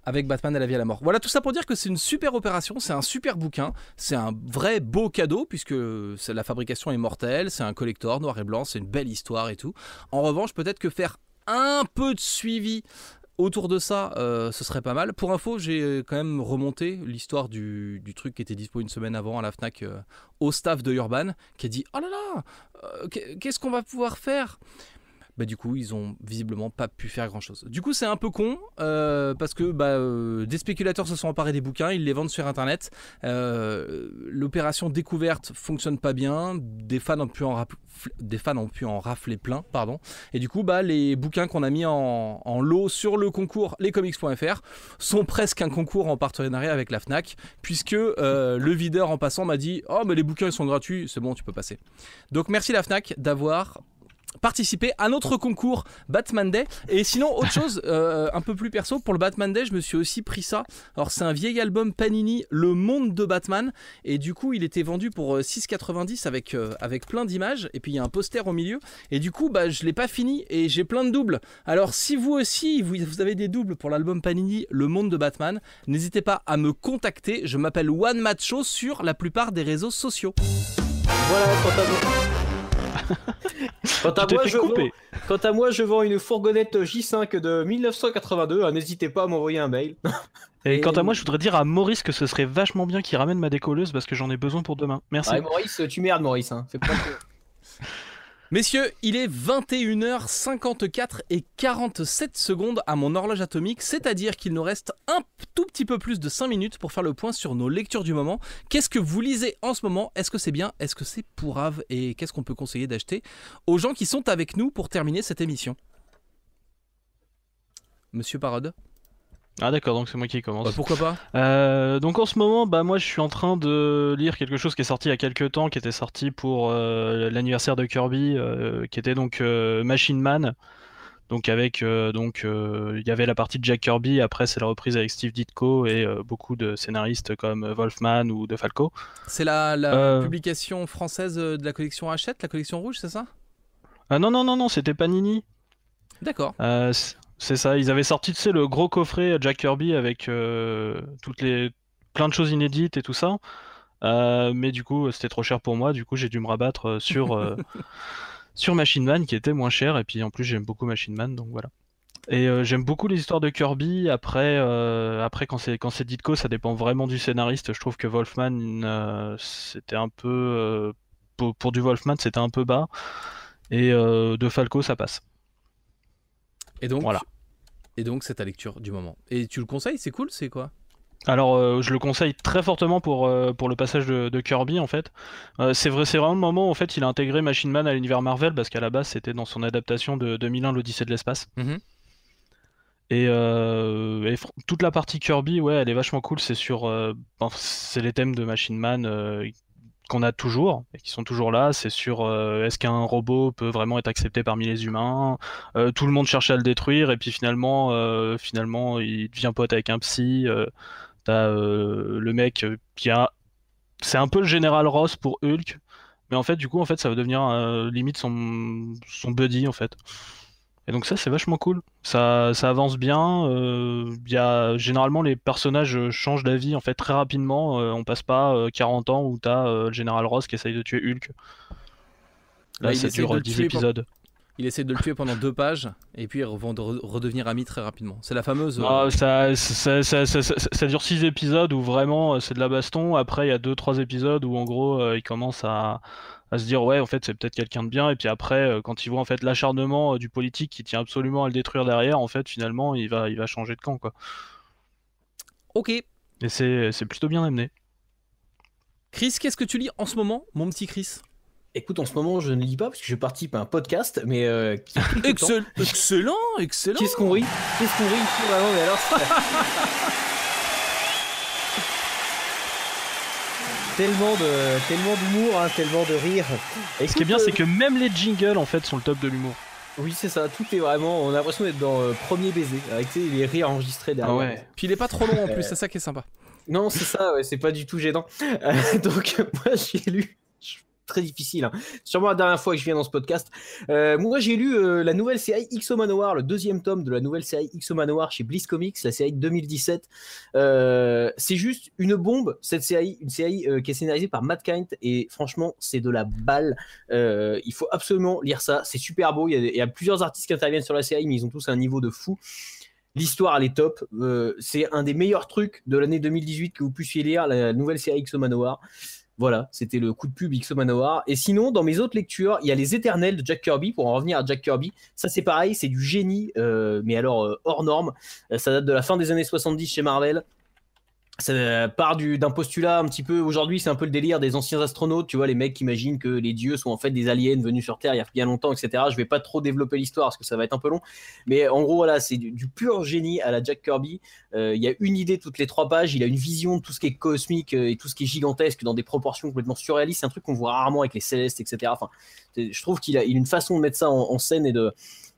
avec Batman à la vie à la mort. Voilà tout ça pour dire que c'est une super opération, c'est un super bouquin, c'est un vrai beau cadeau puisque la fabrication est mortelle, c'est un collector noir et blanc, c'est une belle histoire et tout. En revanche, peut-être que faire un peu de suivi autour de ça, euh, ce serait pas mal. Pour info, j'ai quand même remonté l'histoire du, truc qui était dispo une semaine avant à la FNAC euh, au staff de Urban, qui a dit Oh là là, euh, qu'est-ce qu'on va pouvoir faire? Bah, du coup, ils ont visiblement pas pu faire grand chose. Du coup, c'est un peu con euh, parce que bah, euh, des spéculateurs se sont emparés des bouquins, ils les vendent sur internet. Euh, l'opération découverte fonctionne pas bien, des fans ont pu en, des fans ont pu en rafler plein, pardon. Et du coup, bah, les bouquins qu'on a mis en, lot sur le concours lescomics.fr sont presque un concours en partenariat avec la Fnac, puisque le videur en passant m'a dit Oh, mais les bouquins ils sont gratuits, c'est bon, tu peux passer. Donc merci la Fnac d'avoir participer à notre concours Batman Day. Et sinon, autre chose, [LAUGHS] euh, un peu plus perso, pour le Batman Day, je me suis aussi pris ça. Alors, c'est un vieil album Panini, Le Monde de Batman. Et du coup, il était vendu pour euh, 6,90 avec, euh, avec plein d'images. Et puis, il y a un poster au milieu. Et du coup, bah, je l'ai pas fini et j'ai plein de doubles. Alors, si vous aussi, vous, vous avez des doubles pour l'album Panini, Le Monde de Batman, n'hésitez pas à me contacter. Je m'appelle One Macho sur la plupart des réseaux sociaux. Voilà, [LAUGHS] quant à moi. je vends, couper. quant à moi, je vends une fourgonnette J5 de 1982. hein, N'hésitez pas à m'envoyer un mail. Et [LAUGHS] Et- quant à moi, je voudrais dire à Maurice que ce serait vachement bien qu'il ramène ma décolleuse parce que j'en ai besoin pour demain. Merci. Ouais, Maurice, tu merdes, Maurice. Hein. Fais pas que- [LAUGHS] Messieurs, il est 21h54 et 47 secondes à mon horloge atomique, c'est-à-dire qu'il nous reste un tout petit peu plus de 5 minutes pour faire le point sur nos lectures du moment. Qu'est-ce que vous lisez en ce moment? Est-ce que c'est bien? Est-ce que c'est pourrave Et qu'est-ce qu'on peut conseiller d'acheter aux gens qui sont avec nous pour terminer cette émission? Monsieur Parode? Ah d'accord, donc c'est moi qui commence. Bah, Pourquoi pas? Euh, donc en ce moment, bah moi je suis en train de lire quelque chose qui est sorti il y a quelques temps, qui était sorti pour euh, l'anniversaire de Kirby, euh, qui était donc euh, Machine Man. Donc avec euh, donc euh, il y avait la partie de Jack Kirby, après c'est la reprise avec Steve Ditko et euh, beaucoup de scénaristes comme Wolfman ou De Falco. C'est la, la Euh. publication française de la collection Hachette, la collection rouge, c'est ça? Ah non non non non, c'était Panini. D'accord. C'est ça, ils avaient sorti, tu sais, le gros coffret Jack Kirby avec euh, toutes les plein de choses inédites et tout ça. Euh, mais du coup, c'était trop cher pour moi. Du coup, j'ai dû me rabattre euh, sur euh, [LAUGHS] sur Machine Man qui était moins cher. Et puis en plus, j'aime beaucoup Machine Man, donc voilà. Et j'aime beaucoup les histoires de Kirby. Après, après quand c'est quand c'est Ditko, ça dépend vraiment du scénariste. Je trouve que Wolfman, c'était un peu pour, pour du Wolfman, c'était un peu bas. Et de Falco, ça passe. Et donc, Voilà. et donc c'est ta lecture du moment. Et tu le conseilles C'est cool C'est quoi? Alors, euh, je le conseille très fortement pour, euh, pour le passage de, de Kirby en fait. Euh, c'est vrai, c'est vraiment le moment où en fait il a intégré Machine Man à l'univers Marvel parce qu'à la base c'était dans son adaptation de 2001 l'Odyssée de l'espace. Mhm. Et, toute la partie Kirby, ouais, elle est vachement cool. C'est sur, c'est les thèmes de Machine Man qu'on a toujours et qui sont toujours là. C'est sur euh, est-ce qu'un robot peut vraiment être accepté parmi les humains? Euh, tout le monde cherche à le détruire et puis finalement, euh, finalement, il devient pote avec un psy. T'as le mec qui a, c'est un peu le général Ross pour Hulk, mais en fait, du coup, en fait, ça va devenir limite son son buddy en fait. Et donc ça, c'est vachement cool. Ça, ça avance bien. euh, y a généralement les personnages euh, changent d'avis en fait très rapidement. euh, on passe pas euh, 40 ans où t'as euh, le général Ross qui essaye de tuer Hulk. Là, il ça dure de euh, le 10 tuer pour- épisodes. Il essaie de le tuer pendant deux pages et puis ils vont de- redevenir amis très rapidement. C'est la fameuse. euh, Ah, ça, ça, ça, ça, dure 6 épisodes où vraiment euh, c'est de la baston. Après, il y a 2-3 épisodes où en gros euh, il commence à, à se dire ouais, en fait, c'est peut-être quelqu'un de bien. Et puis après, euh, quand il voit en fait l'acharnement euh, du politique qui tient absolument à le détruire derrière, en fait, finalement, il va, il va changer de camp quoi. Ok. Et c'est c'est plutôt bien amené. Chris, qu'est-ce que tu lis en ce moment, mon petit Chris? Écoute, en ce moment, je ne lis pas parce que je participe à un podcast, mais euh, qui [LAUGHS] Excellent, excellent. Qu'est-ce qu'on rit? Qu'est-ce qu'on rit? Ici vraiment Mais alors, [LAUGHS] tellement de tellement d'humour, hein, tellement de rire. Ce qui est bien, c'est que même les jingles en fait sont le top de l'humour. oui, c'est ça. Tout est vraiment. On a l'impression d'être dans euh, premier baiser avec tu sais, les rires enregistrés derrière. Ah ouais. Puis il est pas trop long en Euh, [LAUGHS] plus, c'est ça qui est sympa. Non, c'est ça. ouais, c'est pas du tout gênant. [LAUGHS] Euh, donc [LAUGHS] moi, j'ai lu. Très difficile. Hein. Sûrement la dernière fois que je viens dans ce podcast. Euh, moi, j'ai lu euh, la nouvelle série X Manowar, le deuxième tome de la nouvelle série X Manowar chez Bliss Comics, la série de 2017. Euh, c'est juste une bombe, cette série, une série qui est scénarisée par Matt Kind, et franchement, c'est de la balle. Il faut absolument lire ça. C'est super beau. Il y, a, plusieurs artistes qui interviennent sur la série, mais ils ont tous un niveau de fou. L'histoire, elle est top. C'est un des meilleurs trucs de l'année 2018 que vous puissiez lire, la nouvelle série X Manowar. Voilà, c'était le coup de pub X Manowar. Et sinon, dans mes autres lectures, il y a Les Éternels de Jack Kirby, pour en revenir à Jack Kirby. Ça, c'est pareil, c'est du génie, euh, mais alors euh, hors norme. Euh, ça date de la fin des années 70 chez Marvel. Ça part du- d'un postulat un petit peu. Aujourd'hui, c'est un peu le délire des anciens astronautes. Tu vois, les mecs qui imaginent que les dieux sont en fait des aliens venus sur Terre il y a bien longtemps, etc. Je vais pas trop développer l'histoire parce que ça va être un peu long. Mais en gros, voilà, c'est du, pur génie à la Jack Kirby. Euh, Il y a une idée toutes les trois pages. Il a une vision de tout ce qui est cosmique euh, et tout ce qui est gigantesque dans des proportions complètement surréalistes. C'est un truc qu'on voit rarement avec les célestes, etc. Enfin, je trouve qu'il a, une façon de mettre ça en scène et de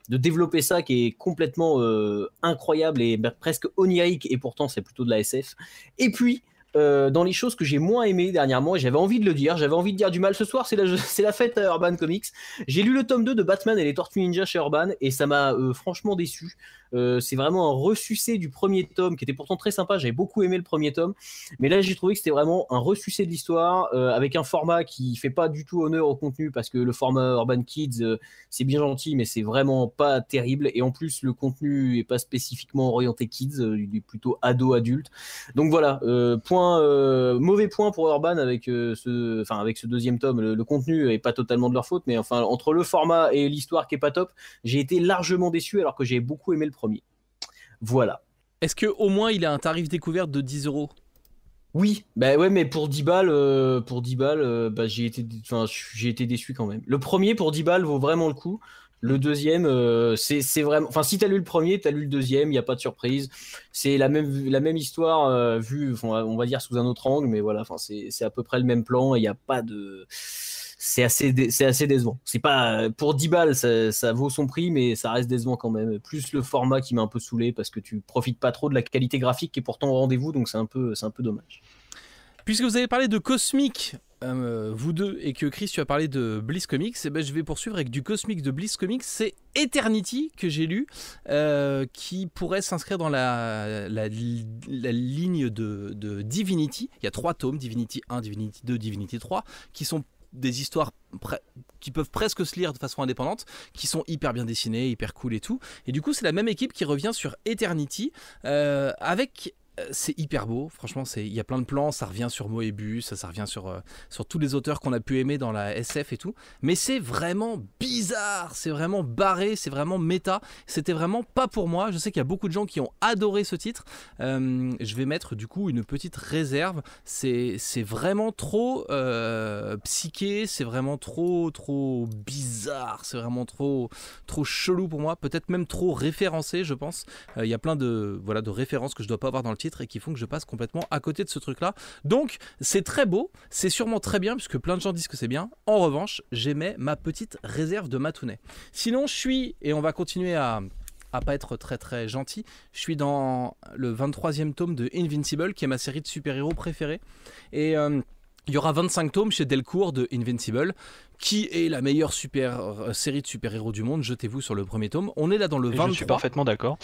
de développer ça qui est complètement euh, incroyable et bah, presque onirique et pourtant c'est plutôt de la SF. Et puis euh, dans les choses que j'ai moins aimées dernièrement, j'avais envie de le dire, j'avais envie de dire du mal ce soir, c'est la, [LAUGHS] la fête à Urban Comics. J'ai lu le tome 2 de Batman et les Tortues Ninja chez Urban et ça m'a euh, franchement déçu. Euh, c'est vraiment un ressucé du premier tome qui était pourtant très sympa, j'avais beaucoup aimé le premier tome, mais là j'ai trouvé que c'était vraiment un ressucé de l'histoire euh, avec un format qui fait pas du tout honneur au contenu parce que le format Urban Kids euh, c'est bien gentil mais c'est vraiment pas terrible et en plus le contenu est pas spécifiquement orienté kids, il est plutôt ado adulte. Donc voilà, point mauvais point pour Urban avec ce avec ce deuxième tome, le, le contenu est pas totalement de leur faute mais enfin entre le format et l'histoire qui est pas top, j'ai été largement déçu alors que j'ai beaucoup aimé le premier. Voilà. Est-ce que au moins il a un tarif découverte de 10 euros? Oui, bah ouais, mais pour 10 balles, euh, pour 10 balles, euh, bah, j'ai été, enfin, j'ai été déçu quand même. Le premier pour 10 balles vaut vraiment le coup. Le deuxième, euh, c'est c'est vraiment. Enfin, si t'as lu le premier, t'as lu le deuxième, il n'y a pas de surprise. C'est la même, la même histoire euh, vue, on va dire sous un autre angle, mais voilà, enfin, c'est c'est à peu près le même plan et il n'y a pas de. C'est assez, dé- assez décevant. C'est pas pour 10 balles, ça, vaut son prix, mais ça reste décevant quand même. Plus le format qui m'a un peu saoulé parce que tu profites pas trop de la qualité graphique qui est pourtant au rendez-vous, donc c'est un peu, c'est un peu dommage. Puisque vous avez parlé de cosmique, euh, vous deux, et que Chris, tu as parlé de Bliss Comics, eh ben, je vais poursuivre avec du cosmique de Bliss Comics. C'est Eternity que j'ai lu, euh, qui pourrait s'inscrire dans la, la, la ligne de, de Divinity. Il y a trois tomes, Divinity 1, Divinity 2, Divinity 3, qui sont des histoires qui peuvent presque se lire de façon indépendante, qui sont hyper bien dessinées, hyper cool et tout. Et du coup, c'est la même équipe qui revient sur Eternity euh, avec c'est hyper beau, franchement, il y a plein de plans, ça revient sur Moebius, ça, ça revient sur, euh, sur tous les auteurs qu'on a pu aimer dans la SF et tout, mais c'est vraiment bizarre, c'est vraiment barré, c'est vraiment méta, c'était vraiment pas pour moi, je sais qu'il y a beaucoup de gens qui ont adoré ce titre, Euh, je vais mettre du coup une petite réserve, c'est vraiment trop euh, psyché, c'est vraiment trop trop bizarre, c'est vraiment trop trop chelou pour moi, peut-être même trop référencé je pense, Euh, il y a plein de, voilà, de références que je dois pas avoir dans le et qui font que je passe complètement à côté de ce truc-là. Donc, c'est très beau, c'est sûrement très bien, puisque plein de gens disent que c'est bien. En revanche, j'aimais ma petite réserve de Matounet. Sinon, je suis, et on va continuer à à pas être très très gentil, je suis dans le 23e tome de Invincible, qui est ma série de super-héros préférée. Et euh, il y aura 25 tomes chez Delcourt de Invincible, qui est la meilleure super euh, série de super-héros du monde? Jetez-vous sur le premier tome. On est là dans le Et 23. Je suis parfaitement d'accord.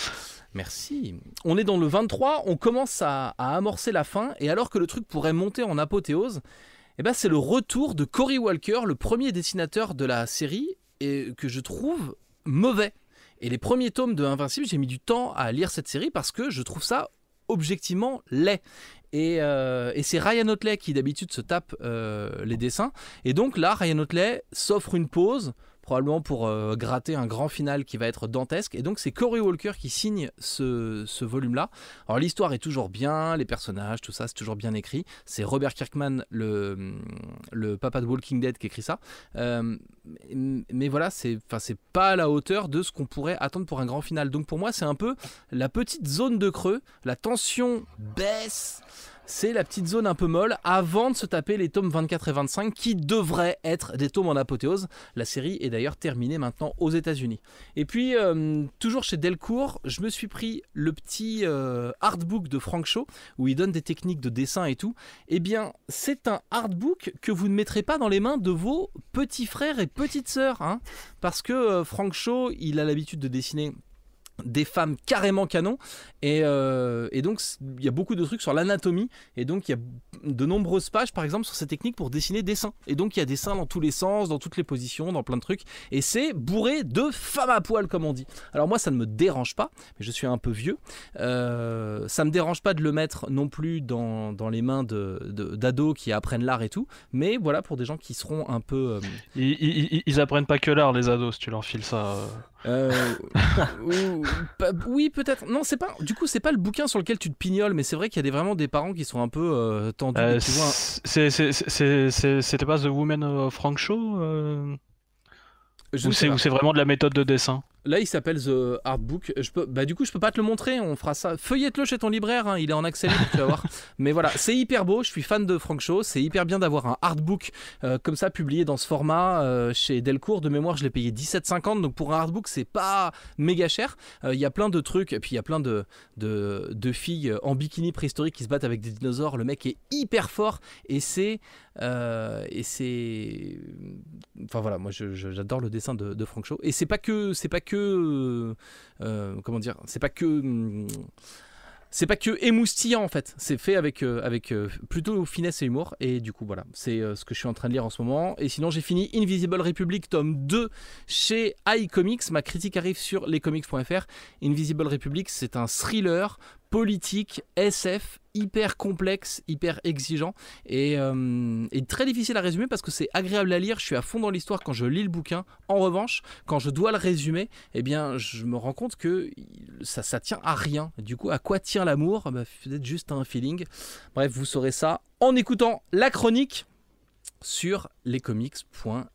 Merci. On est dans le 23, on commence à, à amorcer la fin, et alors que le truc pourrait monter en apothéose, eh ben c'est le retour de Cory Walker, le premier dessinateur de la série, et que je trouve mauvais. Et les premiers tomes de Invincible, j'ai mis du temps à lire cette série parce que je trouve ça objectivement laid. Et, euh, et c'est Ryan Otley qui d'habitude se tape euh, les dessins. Et donc là, Ryan Otley s'offre une pause, probablement pour euh, gratter un grand final qui va être dantesque. Et donc c'est Cory Walker qui signe ce, ce volume-là. Alors l'histoire est toujours bien, les personnages, tout ça, c'est toujours bien écrit. C'est Robert Kirkman, le, le papa de Walking Dead, qui écrit ça. Euh, mais, voilà, c'est pas à la hauteur de ce qu'on pourrait attendre pour un grand final. Donc pour moi, c'est un peu la petite zone de creux. La tension baisse. C'est la petite zone un peu molle avant de se taper les tomes 24 et 25 qui devraient être des tomes en apothéose. La série est d'ailleurs terminée maintenant aux États-Unis. Et puis, euh, toujours chez Delcourt, je me suis pris le petit euh, artbook de Frank Shaw où il donne des techniques de dessin et tout. Eh bien, c'est un artbook que vous ne mettrez pas dans les mains de vos petits frères et petites sœurs. Hein, parce que euh, Frank Shaw, il a l'habitude de dessiner des femmes carrément canon. Et, euh, et donc il y a beaucoup de trucs sur l'anatomie. Et donc il y a de nombreuses pages par exemple sur ces techniques pour dessiner des seins. Et donc il y a des seins dans tous les sens dans toutes les positions dans plein de trucs. Et c'est bourré de femmes à poil comme on dit. Alors moi ça ne me dérange pas mais je suis un peu vieux. Euh, ça me dérange pas de le mettre non plus dans, dans les mains de, de- d'ados qui apprennent l'art et tout. Mais voilà pour des gens qui seront un peu euh, Ils, apprennent pas que l'art, les ados, si tu leur files ça. Euh. Ou- oui, peut-être. Non, c'est pas. Du coup, c'est pas le bouquin sur lequel tu te pignoles, mais c'est vrai qu'il y a des, vraiment des parents qui sont un peu euh, tendus. Euh, C'était pas The Woman of Frank Show je ou c'est vraiment de la méthode de dessin? Là, il s'appelle The Artbook. Je bah, du coup, je peux pas te le montrer. On fera ça. Feuillette-le chez ton libraire. hein, Il est en accès [LAUGHS] libre, tu vas voir. Mais voilà, c'est hyper beau. Je suis fan de Frank Shaw. C'est hyper bien d'avoir un artbook euh, comme ça publié dans ce format euh, chez Delcourt. De mémoire, je l'ai payé 17,50. Donc pour un artbook, c'est pas méga cher. Euh, Il y a plein de trucs. Et puis il y a plein de, de, filles en bikini préhistorique qui se battent avec des dinosaures. Le mec est hyper fort. Et c'est. euh, et c'est. Enfin voilà, moi j'adore le dessin de, de Frank Shaw. Et c'est pas. C'est pas que. Euh, comment dire C'est pas que. hum, c'est pas que émoustillant en fait, c'est fait avec, euh, avec euh, plutôt finesse et humour. Et du coup, voilà, c'est ce que je suis en train de lire en ce moment. Et sinon, j'ai fini Invisible Republic tome 2 chez iComics. Ma critique arrive sur lescomics.fr. Invisible Republic, c'est un thriller politique, SF, hyper complexe, hyper exigeant et, euh, et très difficile à résumer parce que c'est agréable à lire. Je suis à fond dans l'histoire quand je lis le bouquin. En revanche, quand je dois le résumer, eh bien, je me rends compte que ça, ça tient à rien. Du coup, à quoi tient l'amour? Bah, Peut-être juste un feeling. Bref, vous saurez ça en écoutant la chronique sur lescomics.fr.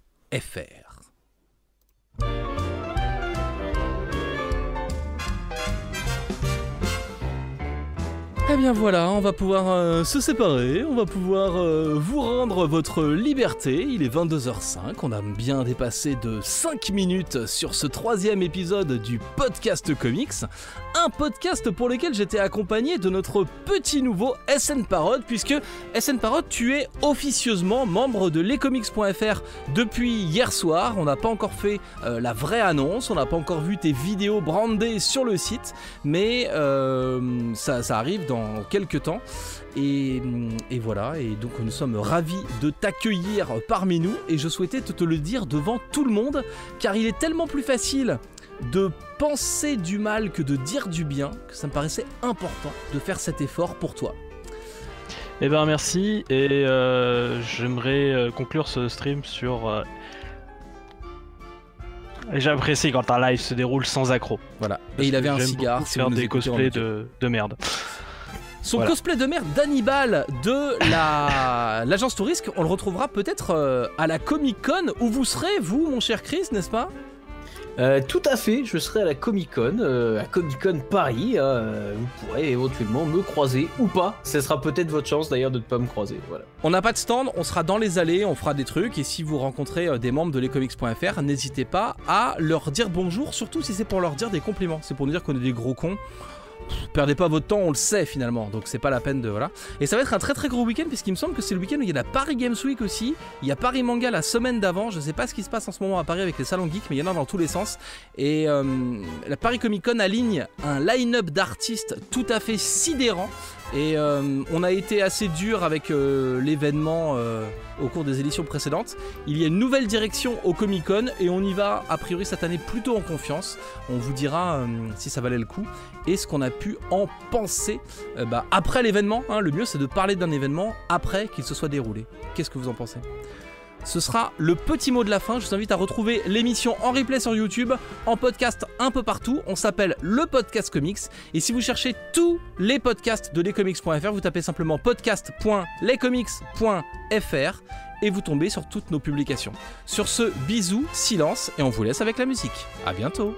Eh bien voilà, on va pouvoir euh, se séparer, on va pouvoir euh, vous rendre votre liberté. Il est 22h05, on a bien dépassé de 5 minutes sur ce troisième épisode du podcast comics. Un podcast pour lequel j'étais accompagné de notre petit nouveau SN Parode, puisque SN Parode, tu es officieusement membre de lescomics.fr depuis hier soir. On n'a pas encore fait euh, la vraie annonce, on n'a pas encore vu tes vidéos brandées sur le site, mais ça arrive dans quelques temps. Et, et voilà, et donc nous sommes ravis de t'accueillir parmi nous, et je souhaitais te, te le dire devant tout le monde, car il est tellement plus facile de penser du mal que de dire du bien, que ça me paraissait important de faire cet effort pour toi. Eh ben merci et euh, j'aimerais euh, conclure ce stream sur. euh, J'apprécie quand un live se déroule sans accro. Voilà. Parce il avait un cigare. si Faire des cosplays de, de merde. Son Voilà. cosplay de merde d'Hannibal de la [LAUGHS] l'agence Tourisque, on le retrouvera peut-être euh, à la Comic Con où vous serez, vous, mon cher Chris, n'est-ce pas? Euh, tout à fait, je serai à la Comic Con, euh, à Comic Con Paris. euh, vous pourrez éventuellement me croiser ou pas. Ce sera peut-être votre chance d'ailleurs de ne pas me croiser. Voilà. On n'a pas de stand, on sera dans les allées, on fera des trucs. Et si vous rencontrez des membres de lescomics.fr, n'hésitez pas à leur dire bonjour, surtout si c'est pour leur dire des compliments. C'est pour nous dire qu'on est des gros cons. Perdez pas votre temps, on le sait finalement, donc c'est pas la peine de voilà. Et ça va être un très très gros week-end puisqu'il me semble que c'est le week-end où il y a la Paris Games Week aussi. Il y a Paris Manga la semaine d'avant. Je sais pas ce qui se passe en ce moment à Paris avec les salons geeks, mais il y en a dans tous les sens. Et euh, la Paris Comic Con aligne un line-up d'artistes tout à fait sidérant. Et euh, on a été assez dur avec euh, l'événement euh, au cours des éditions précédentes. Il y a une nouvelle direction au Comic Con et on y va a priori cette année plutôt en confiance. On vous dira si ça valait le coup et ce qu'on a pu en penser bah, après l'événement. hein. le mieux c'est de parler d'un événement après qu'il se soit déroulé. Qu'est-ce que vous en pensez? Ce sera le petit mot de la fin. Je vous invite à retrouver l'émission en replay sur YouTube, en podcast un peu partout. On s'appelle le podcast comics. Et si vous cherchez tous les podcasts de lescomics.fr, vous tapez simplement podcast.lescomics.fr et vous tombez sur toutes nos publications. Sur ce, bisous, silence et on vous laisse avec la musique. À bientôt.